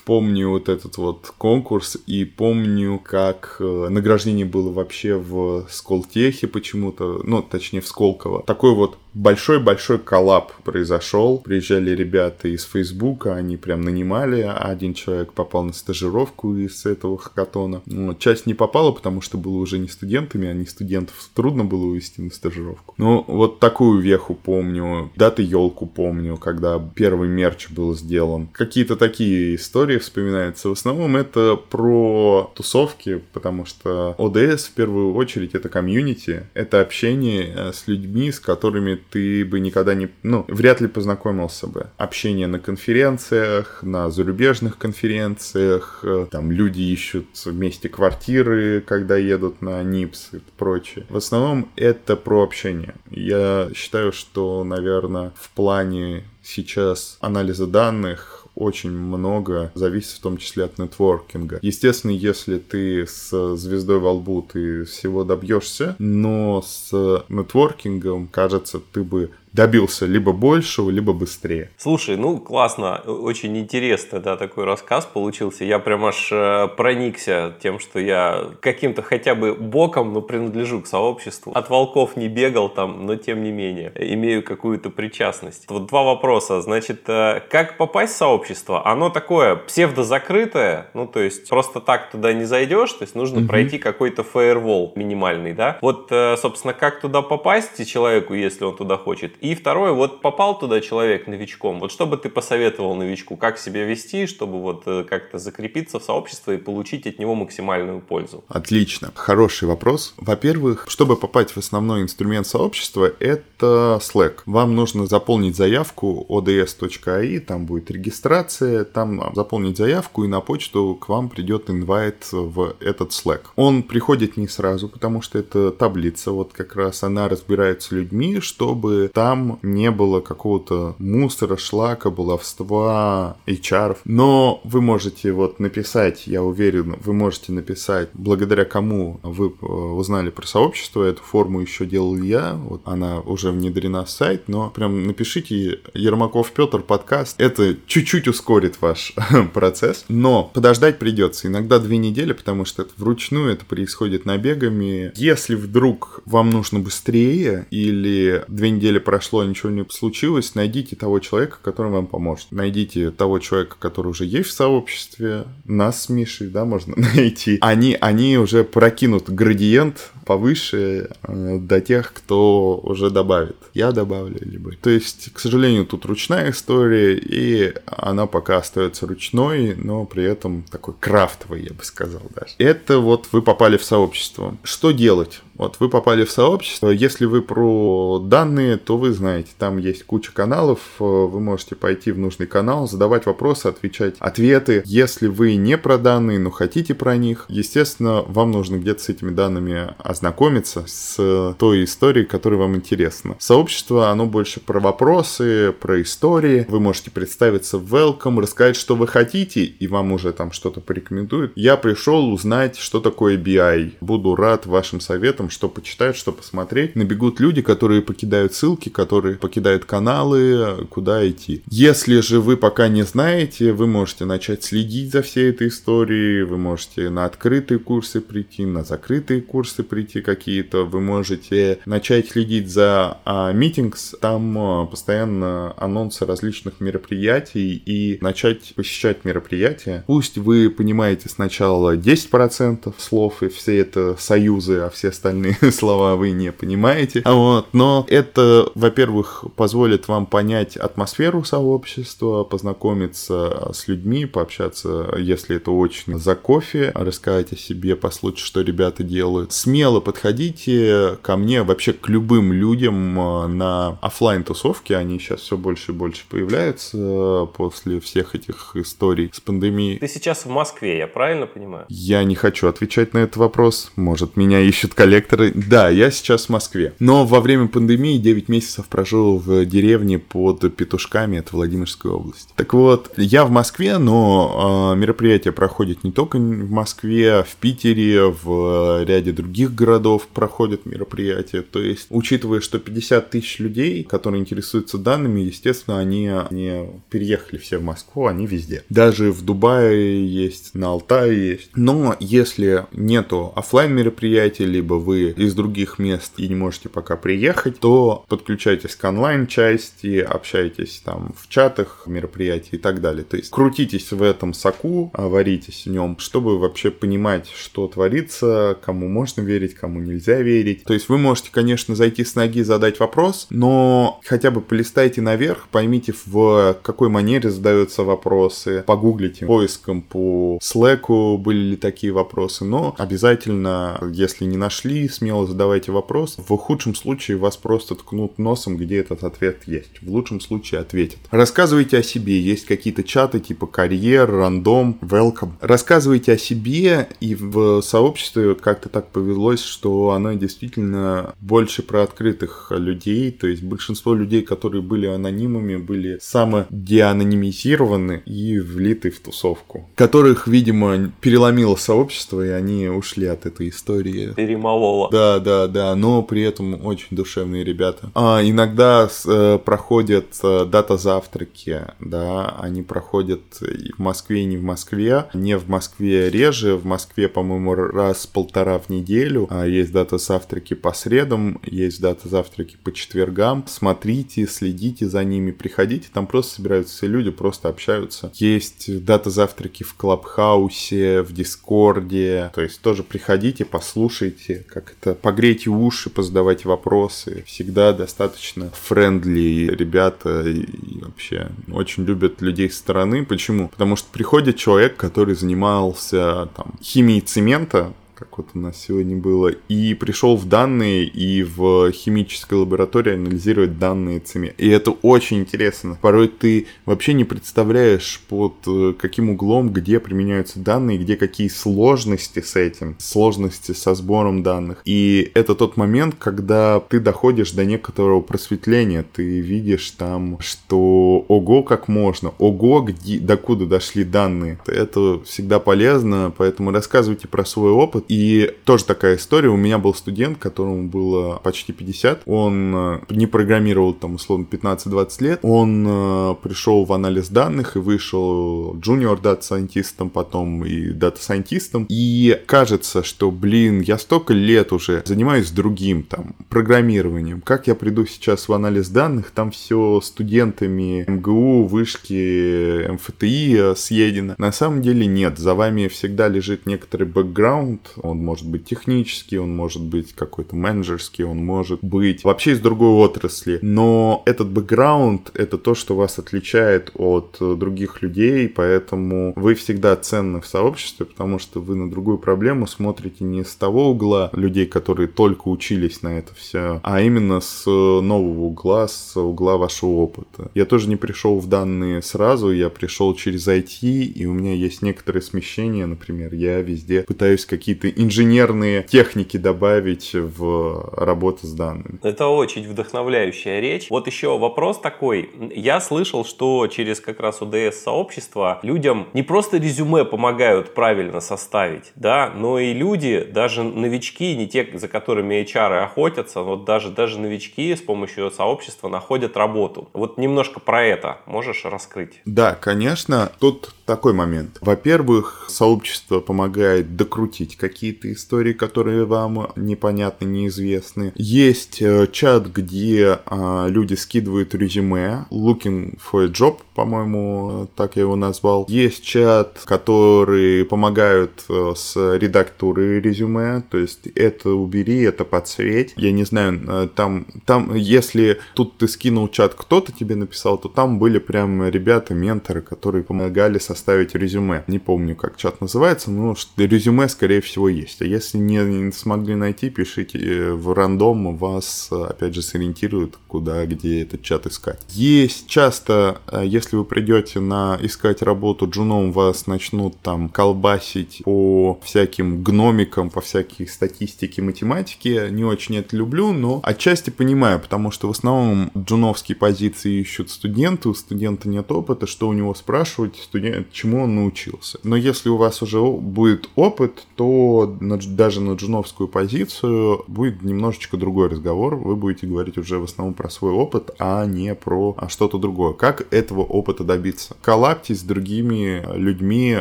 Помню вот этот вот конкурс и помню, как э, награждение было вообще в Сколтехе почему-то, ну, точнее, в Сколково. Такой вот большой-большой коллап произошел. Приезжали ребята из Фейсбука, они прям нанимали, а один человек попал на стажировку из этого хакатона. Ну, часть не попала, потому что было уже не студентами, а не студентов трудно было увезти на стажировку. Ну, вот такую веху помню, даты елку помню, когда первый мерч был сделан. Какие-то такие истории истории вспоминается. В основном это про тусовки, потому что ОДС в первую очередь это комьюнити, это общение э, с людьми, с которыми ты бы никогда не, ну, вряд ли познакомился бы. Общение на конференциях, на зарубежных конференциях, э, там люди ищут вместе квартиры, когда едут на НИПС и прочее. В основном это про общение. Я считаю, что, наверное, в плане сейчас анализа данных очень много зависит в том числе от нетворкинга. Естественно, если ты с звездой во лбу, ты всего добьешься, но с нетворкингом, кажется, ты бы добился либо большего, либо быстрее.
Слушай, ну классно, очень интересно, да, такой рассказ получился. Я прям аж э, проникся тем, что я каким-то хотя бы боком, но принадлежу к сообществу. От волков не бегал там, но тем не менее имею какую-то причастность. Вот два вопроса. Значит, э, как попасть в сообщество? Оно такое псевдозакрытое, ну то есть просто так туда не зайдешь, то есть нужно mm пройти какой-то фаервол минимальный, да? Вот, э, собственно, как туда попасть человеку, если он туда хочет? И второе, вот попал туда человек новичком, вот что бы ты посоветовал новичку, как себя вести, чтобы вот э, как-то закрепиться в сообществе и получить от него максимальную пользу?
Отлично, хороший вопрос. Во-первых, чтобы попасть в основной инструмент сообщества, это Slack. Вам нужно заполнить заявку ods.ai, там будет регистрация, там заполнить заявку и на почту к вам придет инвайт в этот Slack. Он приходит не сразу, потому что это таблица, вот как раз она разбирается людьми, чтобы там там не было какого-то мусора, шлака, баловства, HR. Но вы можете вот написать, я уверен, вы можете написать, благодаря кому вы э, узнали про сообщество, эту форму еще делал я, вот она уже внедрена в сайт, но прям напишите Ермаков Петр подкаст, это чуть-чуть ускорит ваш процесс, но подождать придется, иногда две недели, потому что это вручную, это происходит набегами. Если вдруг вам нужно быстрее или две недели прошло, а ничего не случилось, найдите того человека, который вам поможет. Найдите того человека, который уже есть в сообществе, нас с Мишей, да, можно найти. Они, они уже прокинут градиент повыше э, до тех, кто уже добавит. Я добавлю, либо... То есть, к сожалению, тут ручная история, и она пока остается ручной, но при этом такой крафтовый, я бы сказал даже. Это вот вы попали в сообщество. Что делать? Вот вы попали в сообщество. Если вы про данные, то вы знаете, там есть куча каналов. Вы можете пойти в нужный канал, задавать вопросы, отвечать ответы. Если вы не про данные, но хотите про них, естественно, вам нужно где-то с этими данными ознакомиться, с той историей, которая вам интересна. Сообщество, оно больше про вопросы, про истории. Вы можете представиться в welcome, рассказать, что вы хотите, и вам уже там что-то порекомендуют. Я пришел узнать, что такое BI. Буду рад вашим советам, что почитать, что посмотреть. Набегут люди, которые покидают ссылки, которые покидают каналы, куда идти. Если же вы пока не знаете, вы можете начать следить за всей этой историей, вы можете на открытые курсы прийти, на закрытые курсы прийти какие-то, вы можете начать следить за а, митингс, там а, постоянно анонсы различных мероприятий и начать посещать мероприятия. Пусть вы понимаете сначала 10% слов и все это союзы, а все остальные остальные слова вы не понимаете. Вот, но это, во-первых, позволит вам понять атмосферу сообщества, познакомиться с людьми, пообщаться, если это очень за кофе, рассказать о себе, послушать, что ребята делают. Смело подходите ко мне, вообще к любым людям э, на офлайн тусовке они сейчас все больше и больше появляются э, после всех этих историй с пандемией.
Ты сейчас в Москве, я правильно понимаю?
Я не хочу отвечать на этот вопрос. Может, меня ищут коллег некоторые... Да, я сейчас в Москве. Но во время пандемии 9 месяцев прожил в деревне под Петушками, это Владимирская область. Так вот, я в Москве, но э, мероприятие проходит не только в Москве, в Питере, в ряде других городов проходят мероприятия. То есть, учитывая, что 50 тысяч людей, которые интересуются данными, естественно, они не переехали все в Москву, они везде. Даже в Дубае есть, на Алтае есть. Но если нету офлайн мероприятий, либо вы из других мест и не можете пока приехать, то подключайтесь к онлайн-части, общайтесь там в чатах, мероприятий и так далее. То есть крутитесь в этом соку, варитесь в нем, чтобы вообще понимать, что творится, кому можно верить, кому нельзя верить. То есть вы можете, конечно, зайти с ноги, задать вопрос, но хотя бы полистайте наверх, поймите, в какой манере задаются вопросы, погуглите поиском по Slack были ли такие вопросы, но обязательно, если не нашли, смело задавайте вопрос. В худшем случае вас просто ткнут носом, где этот ответ есть. В лучшем случае ответят. Рассказывайте о себе. Есть какие-то чаты типа карьер, рандом, welcome. Рассказывайте о себе и в сообществе как-то так повелось, что оно действительно больше про открытых людей. То есть большинство людей, которые были анонимами, были самодеанонимизированы и влиты в тусовку. Которых, видимо, переломило сообщество, и они ушли от этой истории.
Перемололо школа.
Да, да, да, но при этом очень душевные ребята. А, иногда э, проходят э, дата-завтраки, да, они проходят и в Москве, и не в Москве. Не в Москве реже, в Москве, по-моему, раз-полтора в неделю. А есть дата-завтраки по средам, есть дата-завтраки по четвергам. Смотрите, следите за ними, приходите, там просто собираются все люди, просто общаются. Есть дата-завтраки в Клабхаусе, в Дискорде, то есть тоже приходите, послушайте, как это погрейте уши, позадавайте вопросы. Всегда достаточно friendly ребята и вообще очень любят людей со стороны. Почему? Потому что приходит человек, который занимался там химией цемента, как вот у нас сегодня было, и пришел в данные и в химической лаборатории анализировать данные ЦИМе. И это очень интересно. Порой ты вообще не представляешь под э, каким углом, где применяются данные, где какие сложности с этим, сложности со сбором данных. И это тот момент, когда ты доходишь до некоторого просветления, ты видишь там, что ого, как можно, ого, где, докуда дошли данные. Это всегда полезно, поэтому рассказывайте про свой опыт. И тоже такая история, у меня был студент, которому было почти 50, он э, не программировал там условно 15-20 лет, он э, пришел в анализ данных и вышел junior дата сайентистом потом и дата сайентистом и кажется, что, блин, я столько лет уже занимаюсь другим, там, программированием, как я приду сейчас в анализ данных, там все студентами МГУ, вышки, МФТИ съедено. На самом деле нет, за вами всегда лежит некоторый бэкграунд, он может быть технический, он может быть какой-то менеджерский, он может быть вообще из другой отрасли, но этот бэкграунд — это то, что вас отличает от других людей, поэтому вы всегда ценны в сообществе, потому что вы на другую проблему смотрите не с того угла людей, которые только учились на это все, а именно с нового угла, с угла вашего опыта. Я тоже не пришел в данные сразу, я пришел через IT, и у меня есть некоторые смещения, например, я везде пытаюсь какие-то инженерные техники добавить в работу с данными.
Это очень вдохновляющая речь. Вот еще вопрос такой. Я слышал, что через как раз УДС сообщество людям не просто резюме помогают правильно составить, да, но и люди, даже новички, не те, за которыми HR охотятся, вот даже, даже новички с помощью сообщества находят работу. Вот немножко про это можешь раскрыть?
Да, конечно. Тут такой момент. Во-первых, сообщество помогает докрутить какие-то истории, которые вам непонятны, неизвестны. Есть э, чат, где э, люди скидывают резюме, looking for a job, по-моему, так я его назвал. Есть чат, который помогают э, с редактурой резюме, то есть это убери, это подсветь. Я не знаю, э, там, там, если тут ты скинул чат, кто-то тебе написал, то там были прям ребята, менторы, которые помогали составить резюме. Не помню, как чат называется, но резюме, скорее всего, есть. А если не, смогли найти, пишите э, в рандом, вас, опять же, сориентируют, куда, где этот чат искать. Есть часто, если вы придете на искать работу джуном, вас начнут там колбасить по всяким гномикам, по всякой статистике, математике. Не очень это люблю, но отчасти понимаю, потому что в основном джуновские позиции ищут студенты, у студента нет опыта, что у него спрашивать, студент, чему он научился. Но если у вас уже будет опыт, то на, даже на джуновскую позицию будет немножечко другой разговор. Вы будете говорить уже в основном про свой опыт, а не про что-то другое. Как этого опыта добиться? Коллабьтесь с другими людьми,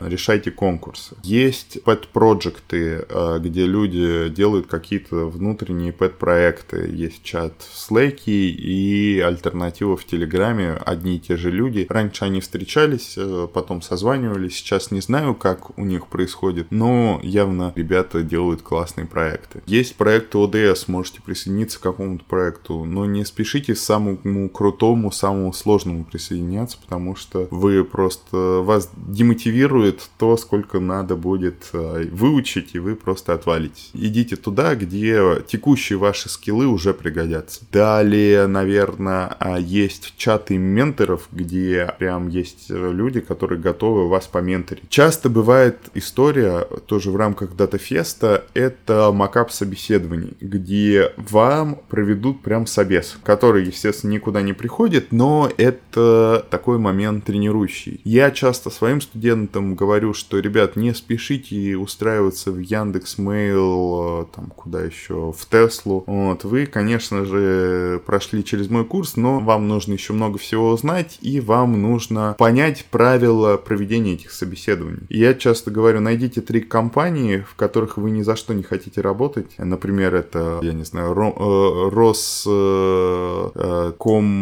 решайте конкурсы. Есть пэт-проекты, э, где люди делают какие-то внутренние пэт-проекты. Есть чат в Slack и альтернатива в Телеграме. Одни и те же люди. Раньше они встречались, э, потом созванивались. Сейчас не знаю, как у них происходит, но явно ребята делают классные проекты. Есть проекты ОДС, можете присоединиться к какому-то проекту, но не спешите самому крутому, самому сложному присоединяться, потому что вы просто вас демотивирует то, сколько надо будет э, выучить, и вы просто отвалитесь. Идите туда, где текущие ваши скиллы уже пригодятся. Далее, наверное, а, есть чаты менторов, где прям есть люди, которые готовы вас поменторить. Часто бывает история, тоже в рамках датафеста, это макап собеседований, где вам проведут прям собес, который, естественно, никуда не приходит, но это такой момент тренирующий. Я часто своим студентам говорю, что, ребят, не спешите устраиваться в Яндекс Мейл, там, куда еще, в Теслу. Вот, вы, конечно же, прошли через мой курс, но вам нужно еще много всего узнать, и вам нужно понять правила проведения этих собеседований. Я часто говорю, найдите три компании, в которых вы ни за что не хотите работать. Например, это, я не знаю, э, Роском,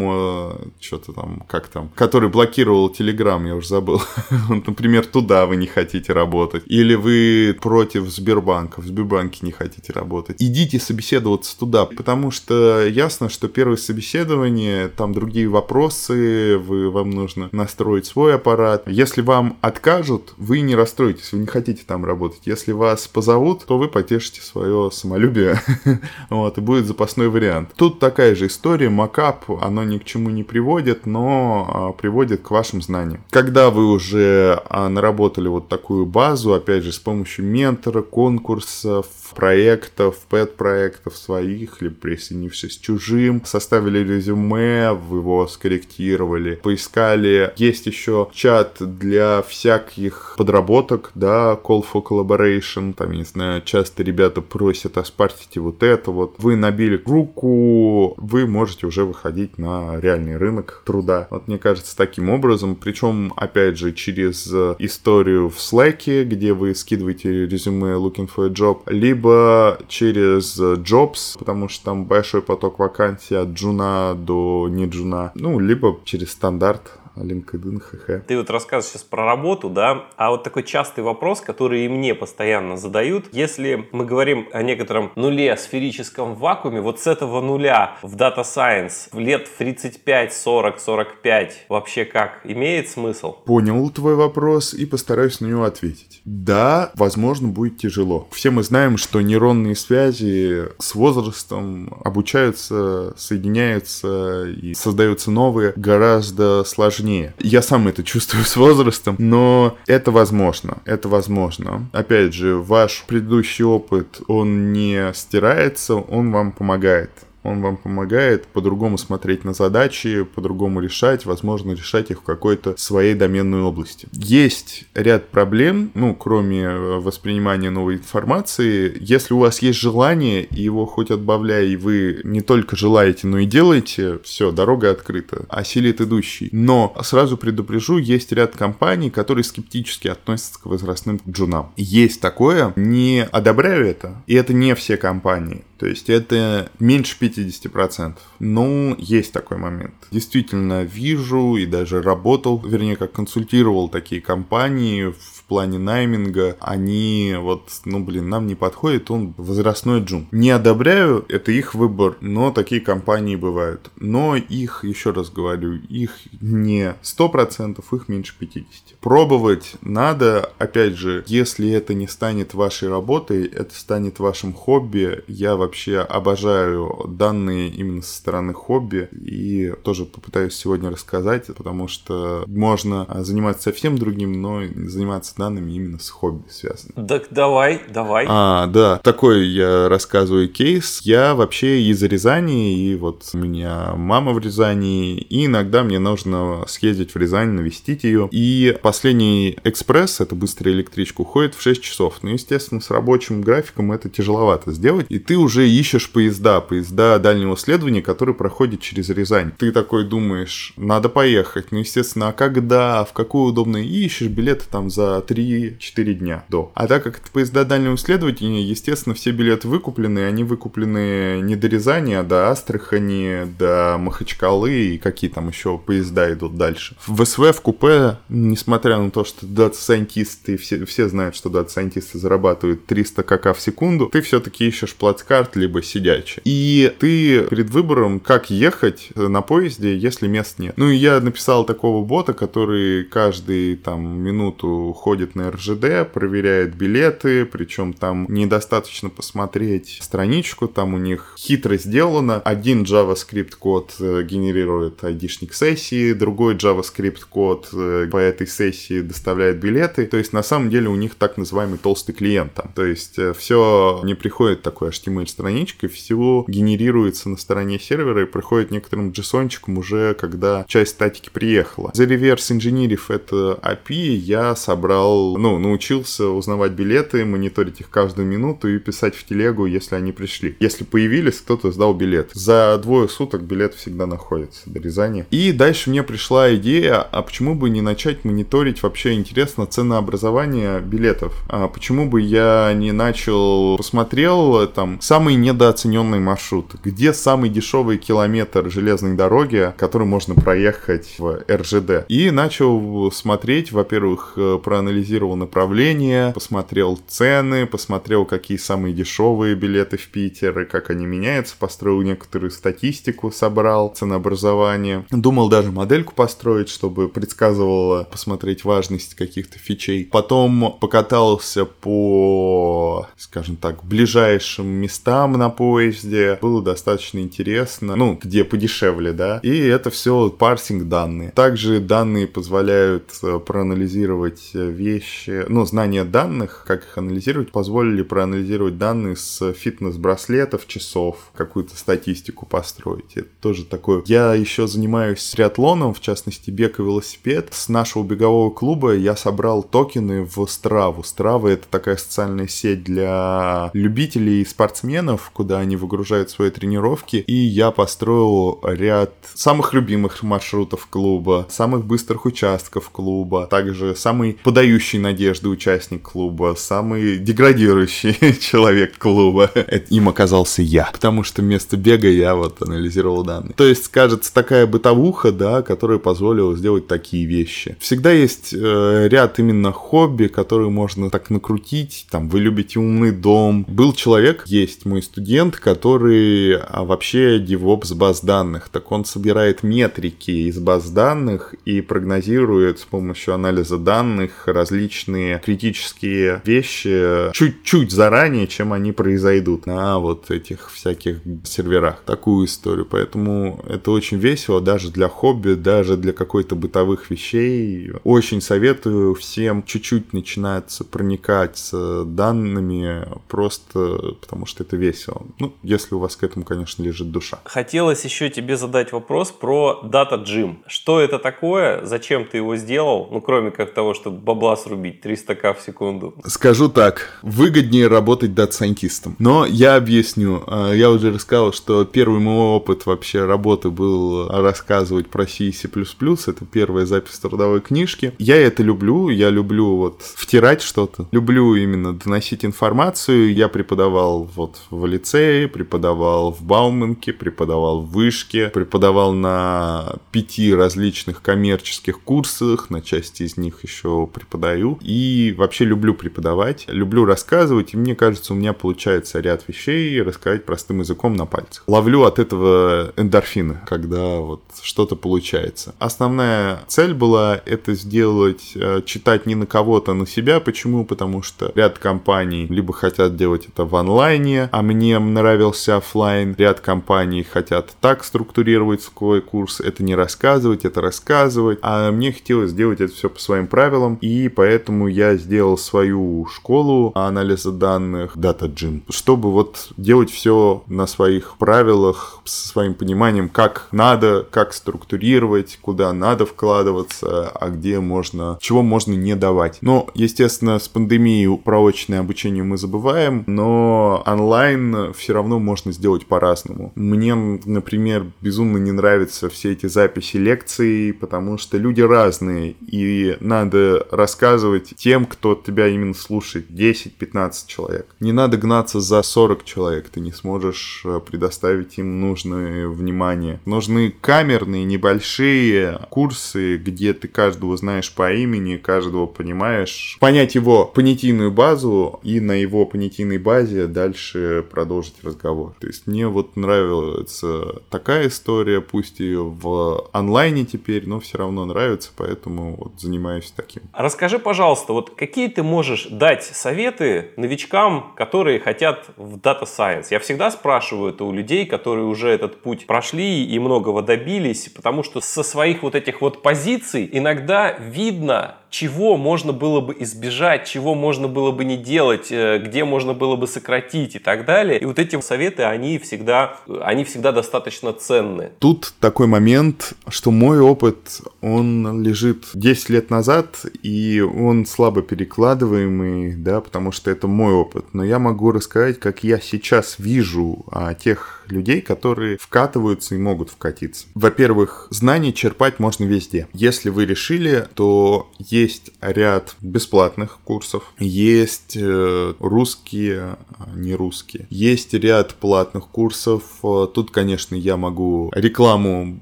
э, э, что-то там, как там, который блокировал Телеграм, я уже забыл. Например, туда вы не хотите работать. Или вы против Сбербанка, в Сбербанке не хотите работать. Идите собеседоваться туда, потому что ясно, что первое собеседование, там другие вопросы, вы, вам нужно настроить свой аппарат. Если вам откажут, вы не расстроитесь, вы не хотите там работать. Если вас вас позовут, то вы потешите свое самолюбие, вот, и будет запасной вариант. Тут такая же история, макап, оно ни к чему не приводит, но а, приводит к вашим знаниям. Когда вы уже а, наработали вот такую базу, опять же, с помощью ментора, конкурсов, проектов, пэт-проектов своих, либо присоединившись чужим, составили резюме, вы его скорректировали, поискали. Есть еще чат для всяких подработок, да, call for collaboration, там, не знаю, часто ребята просят оспартите вот это вот. Вы набили руку, вы можете уже выходить на реальный рынок труда. Вот мне кажется, таким образом, причем, опять же, через историю в Slack, где вы скидываете резюме looking for a job, либо через Jobs, потому что там большой поток вакансий от джуна до не джуна, ну, либо через стандарт LinkedIn, ХХ.
Ты вот рассказываешь сейчас про работу, да, а вот такой частый вопрос, который и мне постоянно задают, если мы говорим о некотором нуле, сферическом вакууме, вот с этого нуля в Data Science в лет 35, 40, 45 вообще как? Имеет смысл?
Понял твой вопрос и постараюсь на него ответить. Да, возможно, будет тяжело. Все мы знаем, что нейронные связи с возрастом обучаются, соединяются и создаются новые гораздо сложнее сложнее. Я сам это чувствую с возрастом, но это возможно. Это возможно. Опять же, ваш предыдущий опыт, он не стирается, он вам помогает. Он вам помогает по-другому смотреть на задачи, по-другому решать, возможно, решать их в какой-то своей доменной области. Есть ряд проблем, ну, кроме э, воспринимания новой информации. Если у вас есть желание, его хоть отбавляя, и вы не только желаете, но и делаете, все, дорога открыта, осилит идущий. Но сразу предупрежу, есть ряд компаний, которые скептически относятся к возрастным джунам. Есть такое, не одобряю это, и это не все компании. То есть это меньше 50%. Ну, есть такой момент. Действительно, вижу и даже работал, вернее, как консультировал такие компании в плане найминга. Они вот, ну, блин, нам не подходит, он возрастной джун. Не одобряю, это их выбор, но такие компании бывают. Но их, еще раз говорю, их не 100%, их меньше 50%. Пробовать надо, опять же, если это не станет вашей работой, это станет вашим хобби. Я вообще обожаю данные именно со стороны хобби и тоже попытаюсь сегодня рассказать, потому что можно заниматься совсем другим, но заниматься данными именно с хобби связано.
Так давай, давай.
А, да, такой я рассказываю кейс. Я вообще из Рязани, и вот у меня мама в Рязани, и иногда мне нужно съездить в Рязань, навестить ее. И последний экспресс, это быстрая электричка, уходит в 6 часов. Ну, естественно, с рабочим графиком это тяжеловато сделать. И ты уже ищешь поезда, поезда дальнего следования, которые проходят через Рязань. Ты такой думаешь, надо поехать. Ну, естественно, а когда, в какую удобно ищешь билеты там за 3-4 дня до. А так как это поезда дальнего следования, естественно, все билеты выкуплены, они выкуплены не до Рязани, а до Астрахани, до Махачкалы и какие там еще поезда идут дальше. В СВ, в купе, несмотря на то, что дата-сайентисты, все, все знают, что дата-сайентисты зарабатывают 300 кк в секунду, ты все-таки ищешь плацкарт, либо сидячий. И ты перед выбором, как ехать на поезде, если мест нет. Ну и я написал такого бота, который каждый там минуту ходит на РЖД, проверяет билеты, причем там недостаточно посмотреть страничку, там у них хитро сделано. Один JavaScript код э, генерирует айдишник сессии, другой JavaScript код э, по этой сессии доставляет билеты. То есть на самом деле у них так называемый толстый клиент там. То есть э, все не приходит такой HTML страничкой, всего генерируется на стороне сервера и приходит некоторым json уже, когда часть статики приехала. За реверс инженерив это API я собрал, ну, научился узнавать билеты, мониторить их каждую минуту и писать в телегу, если они пришли. Если появились, кто-то сдал билет. За двое суток билет всегда находится до Рязани. И дальше мне пришла идея, а почему бы не начать мониторить вообще интересно ценообразование билетов? А почему бы я не начал, посмотрел там, сам самый недооцененный маршрут, где самый дешевый километр железной дороги, который можно проехать в РЖД. И начал смотреть, во-первых, э, проанализировал направление, посмотрел цены, посмотрел, какие самые дешевые билеты в Питер и как они меняются, построил некоторую статистику, собрал ценообразование. Думал даже модельку построить, чтобы предсказывало посмотреть важность каких-то фичей. Потом покатался по, скажем так, ближайшим местам на поезде. Было достаточно интересно. Ну, где подешевле, да. И это все парсинг данные. Также данные позволяют э, проанализировать вещи, ну, знания данных, как их анализировать, позволили проанализировать данные с фитнес-браслетов, часов, какую-то статистику построить. Это тоже такое. Я еще занимаюсь триатлоном, в частности, бег и велосипед. С нашего бегового клуба я собрал токены в Страву. Страва — это такая социальная сеть для любителей и спортсменов, куда они выгружают свои тренировки. И я построил ряд самых любимых маршрутов клуба, самых быстрых участков клуба, также самый подающий надежды участник клуба, самый деградирующий человек клуба. Им оказался я, потому что вместо бега я вот анализировал данные. То есть, кажется, такая бытовуха, да, которая позволила сделать такие вещи. Всегда есть э, ряд именно хобби, которые можно так накрутить. Там, вы любите умный дом. Был человек, есть мой студент, который а, вообще DevOps баз данных. Так он собирает метрики из баз данных и прогнозирует с помощью анализа данных различные критические вещи чуть-чуть заранее, чем они произойдут на вот этих всяких серверах. Такую историю. Поэтому это очень весело даже для хобби, даже для какой-то бытовых вещей. Очень советую всем чуть-чуть начинать проникать с данными, просто потому что это весело. Ну, если у вас к этому, конечно, лежит душа.
Хотелось еще тебе задать вопрос про Data Gym. Что это такое? Зачем ты его сделал? Ну, кроме как того, чтобы бабла срубить 300к в секунду.
Скажу так, выгоднее работать дата-сайентистом. Но я объясню. А, я уже рассказал, что первый мой опыт вообще работы был рассказывать про C C++. Это первая запись трудовой книжки. Я это люблю. Я люблю вот втирать что-то. Люблю именно доносить информацию. Я преподавал вот в лицее, преподавал в Бауманке, преподавал в Вышке, преподавал на пяти различных коммерческих курсах, на части из них еще преподаю. И вообще люблю преподавать, люблю рассказывать, и мне кажется, у меня получается ряд вещей рассказать простым языком на пальцах. Ловлю от этого эндорфины, когда вот что-то получается. Основная цель была это сделать, э, читать не на кого-то, а на себя. Почему? Потому что ряд компаний либо хотят делать это в онлайне, а мне нравился офлайн. Ряд компаний хотят так структурировать свой курс, это не рассказывать, это рассказывать. А мне хотелось сделать это все по своим правилам, и поэтому я сделал свою школу анализа данных Data Gym, чтобы вот делать все на своих правилах, со своим пониманием, как надо, как структурировать, куда надо вкладываться, а где можно, чего можно не давать. Но, естественно, с пандемией про обучение мы забываем, но онлайн все равно можно сделать по-разному. Мне, например, безумно не нравятся все эти записи лекций, потому что люди разные, и надо рассказывать тем, кто тебя именно слушает, 10-15 человек. Не надо гнаться за 40 человек, ты не сможешь э, предоставить им нужное внимание. Нужны камерные, небольшие курсы, где ты каждого знаешь по имени, каждого понимаешь, понять его понятийную базу и на его понятийной базе дальше продолжить разговор. То есть мне вот нравится такая история, пусть и в онлайне теперь, но все равно нравится, поэтому вот занимаюсь таким.
Расскажи, пожалуйста, вот какие ты можешь дать советы новичкам, которые хотят в Data Science? Я всегда спрашиваю это у людей, которые уже этот путь прошли и многого добились, потому что со своих вот этих вот позиций иногда видно, чего можно было бы избежать, чего можно было бы не делать, э, где можно было бы сократить и так далее. И вот эти советы, они всегда, они всегда достаточно ценны.
Тут такой момент, что мой опыт, он лежит 10 лет назад, и он слабо перекладываемый, да, потому что это мой опыт. Но я могу рассказать, как я сейчас вижу а, тех людей, которые вкатываются и могут вкатиться. Во-первых, знаний черпать можно везде. Если вы решили, то есть есть ряд бесплатных курсов, есть э, русские, а, не русские, есть ряд платных курсов. Тут, конечно, я могу рекламу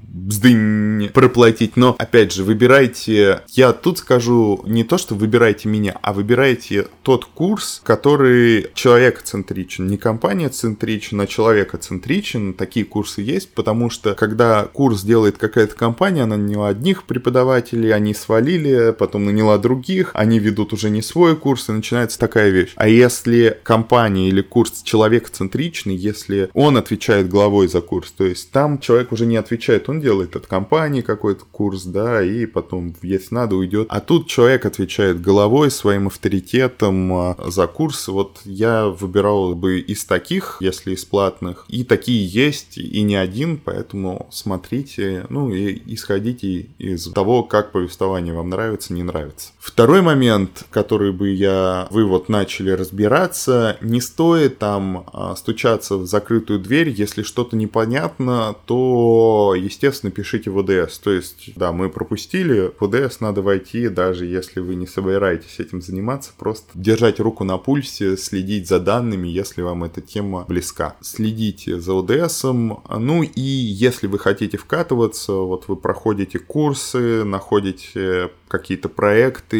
бздынь проплатить, но, опять же, выбирайте, я тут скажу не то, что выбирайте меня, а выбирайте тот курс, который человекоцентричен, не компания-центричен, а человекоцентричен. Такие курсы есть, потому что, когда курс делает какая-то компания, она наняла одних преподавателей, они свалили, потом наняла других, они ведут уже не свой курс, и начинается такая вещь. А если компания или курс человекоцентричный, если он отвечает главой за курс, то есть там человек уже не отвечает, он делает от компании какой-то курс, да, и потом, если надо, уйдет. А тут человек отвечает головой, своим авторитетом а, за курс. Вот я выбирал бы из таких, если из платных. И такие есть, и не один, поэтому смотрите, ну и исходите из того, как повествование вам нравится, не нравится. Второй момент, который бы я, вы вот начали разбираться, не стоит там а, стучаться в закрытую дверь, если что-то непонятно, то, естественно, пишите в ОДС. То есть, да, мы пропустили, в ОДС надо войти, даже если вы не собираетесь этим заниматься, просто держать руку на пульсе, следить за данными, если вам эта тема близка. Следите за ОДСом, ну и если вы хотите вкатываться, вот вы проходите курсы, находите какие-то проекты,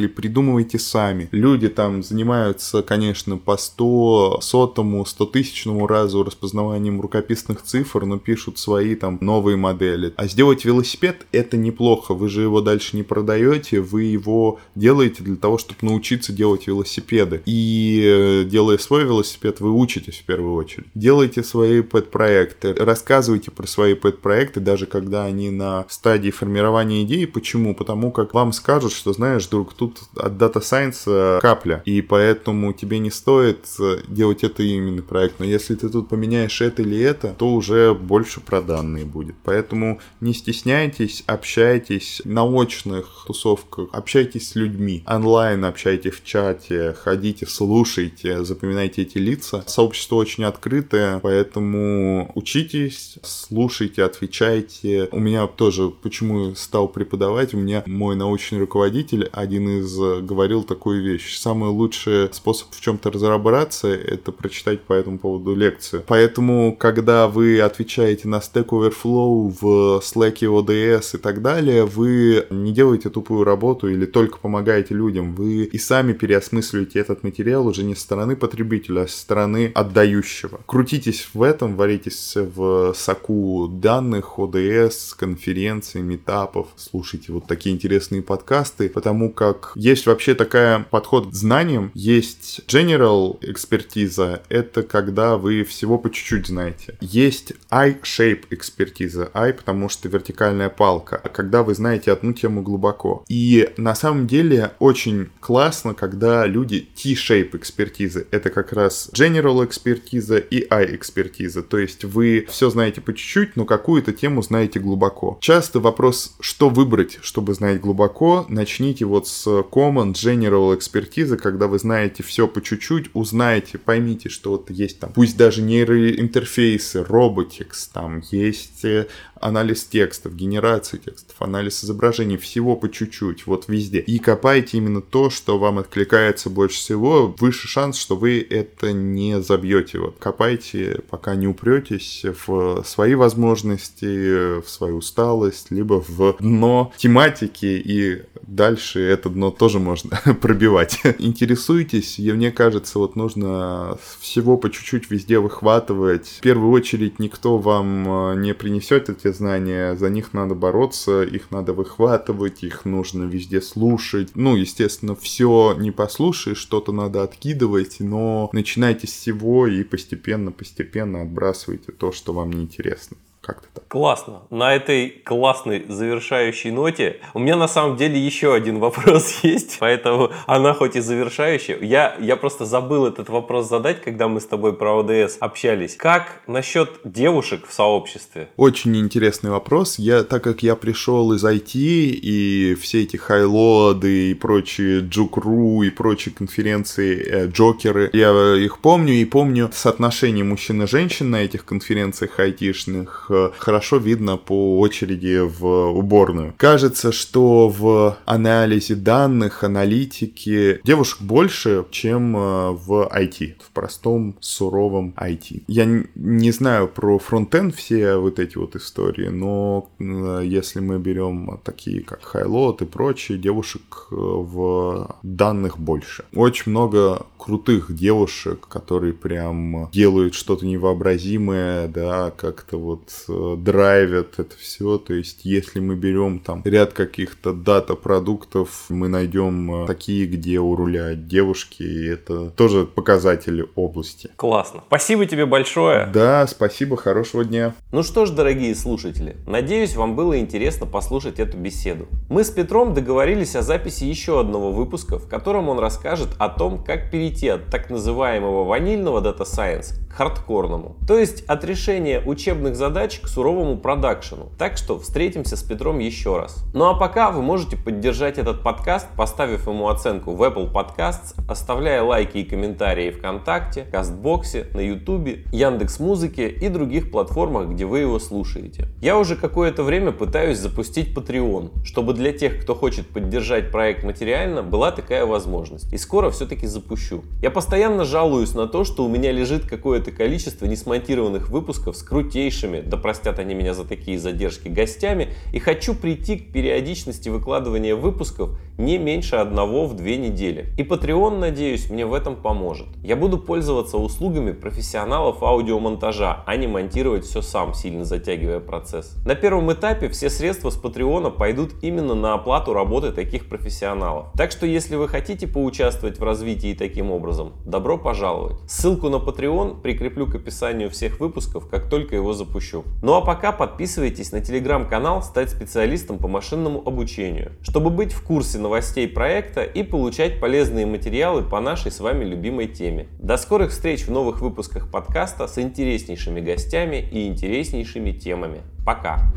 придумывайте сами. Люди там занимаются, конечно, по 100, сотому, 100 тысячному разу распознаванием рукописных цифр, но пишут свои там новые модели. А сделать велосипед это неплохо, вы же его дальше не продаете, вы его делаете для того, чтобы научиться делать велосипеды. И э, делая свой велосипед, вы учитесь в первую очередь. Делайте свои пэт-проекты, рассказывайте про свои пэт-проекты, даже когда они на стадии формирования идеи. Почему? Потому как вам скажут, что, знаешь, друг, тут от Data Science э, капля, и поэтому тебе не стоит э, делать это именно проект. Но если ты тут поменяешь это или это, то уже больше про данные будет. Поэтому не стесняйтесь, общайтесь на очных тусовках, общайтесь с людьми, онлайн общайтесь в чате, ходите, слушайте, запоминайте эти лица. Сообщество очень открытое, поэтому учитесь, слушайте, отвечайте. У меня тоже, почему стал преподавать, у меня мой научный руководитель один из э, говорил такую вещь. Самый лучший способ в чем-то разобраться — это прочитать по этому поводу лекцию. Поэтому, когда вы отвечаете на Stack Overflow в Slack, ODS и так далее, вы не делаете тупую работу или только помогаете людям. Вы и сами переосмысливаете этот материал уже не со стороны потребителя, а со стороны отдающего. Крутитесь в этом, варитесь в соку данных, ODS, конференций, метапов, слушайте вот такие интересные подкасты, подкасты, потому как есть вообще такая подход к знаниям, есть general экспертиза, это когда вы всего по чуть-чуть знаете. Есть I-shape экспертиза, I потому что вертикальная палка, когда вы знаете одну тему глубоко. И на самом деле очень классно, когда люди T-shape экспертизы, это как раз general экспертиза и I экспертиза, то есть вы все знаете по чуть-чуть, но какую-то тему знаете глубоко. Часто вопрос, что выбрать, чтобы знать глубоко, начните вот с Common General экспертизы, когда вы знаете все по чуть-чуть, узнаете, поймите, что вот есть там, пусть даже нейроинтерфейсы, роботикс, там есть э, анализ текстов, генерация текстов, анализ изображений, всего по чуть-чуть, вот везде. И копайте именно то, что вам откликается больше всего, выше шанс, что вы это не забьете. Вот копайте, пока не упретесь в свои возможности, в свою усталость, либо в дно тематики, и дальше это дно тоже можно пробивать. Интересуйтесь, и мне кажется, вот нужно всего по чуть-чуть везде выхватывать. В первую очередь никто вам э, не принесет эти знания, за них надо бороться, их надо выхватывать, их нужно везде слушать. Ну, естественно, все не послушаешь, что-то надо откидывать, но начинайте с всего и постепенно-постепенно отбрасывайте то, что вам не интересно. Как-то так.
Классно. На этой классной завершающей ноте у меня на самом деле еще один вопрос есть, поэтому она хоть и завершающая. Я, я просто забыл этот вопрос задать, когда мы с тобой про ОДС общались. Как насчет девушек в сообществе?
Очень интересный вопрос. Я, так как я пришел из IT и все эти хайлоды и прочие джукру и прочие конференции, э, джокеры, я их помню и помню соотношение мужчин и женщин на этих конференциях айтишных, хорошо хорошо видно по очереди в уборную. Кажется, что в анализе данных, аналитике девушек больше, чем э, в IT, в простом, суровом IT. Я не знаю про фронтенд все вот эти вот истории, но э, если мы берем такие как Highload и прочие, девушек э, в данных больше. Очень много крутых девушек, которые прям делают что-то невообразимое, да, как-то вот э, драйвят это все. То есть, если мы берем там ряд каких-то дата-продуктов, мы найдем э, такие, где у руля девушки, и это тоже показатели области.
Классно. Спасибо тебе большое.
Да, спасибо, хорошего дня.
Ну что ж, дорогие слушатели, надеюсь, вам было интересно послушать эту беседу. Мы с Петром договорились о записи еще одного выпуска, в котором он расскажет о том, как перейти от так называемого ванильного Data Science к хардкорному. То есть от решения учебных задач к суровому продакшену. Так что встретимся с Петром еще раз. Ну а пока вы можете поддержать этот подкаст, поставив ему оценку в Apple Podcasts, оставляя лайки и комментарии ВКонтакте, Кастбоксе, на Ютубе, Яндекс Музыке и других платформах, где вы его слушаете. Я уже какое-то время пытаюсь запустить Patreon, чтобы для тех, кто хочет поддержать проект материально, была такая возможность. И скоро все-таки запущу. Я постоянно жалуюсь на то, что у меня лежит какое-то количество несмонтированных выпусков с крутейшими, да простят они меня за такие задержки, гостями, и хочу прийти к периодичности выкладывания выпусков не меньше одного в две недели. И Patreon, надеюсь, мне в этом поможет. Я буду пользоваться услугами профессионалов аудиомонтажа, а не монтировать все сам, сильно затягивая процесс. На первом этапе все средства с Patreon пойдут именно на оплату работы таких профессионалов. Так что если вы хотите поучаствовать в развитии таким образом, добро пожаловать. Ссылку на Patreon прикреплю к описанию всех выпусков, как только его запущу. Ну а пока подписывайтесь на телеграм-канал «Стать специалистом по машинному обучению», чтобы быть в курсе новостей проекта и получать полезные материалы по нашей с вами любимой теме. До скорых встреч в новых выпусках подкаста с интереснейшими гостями и интереснейшими темами. Пока!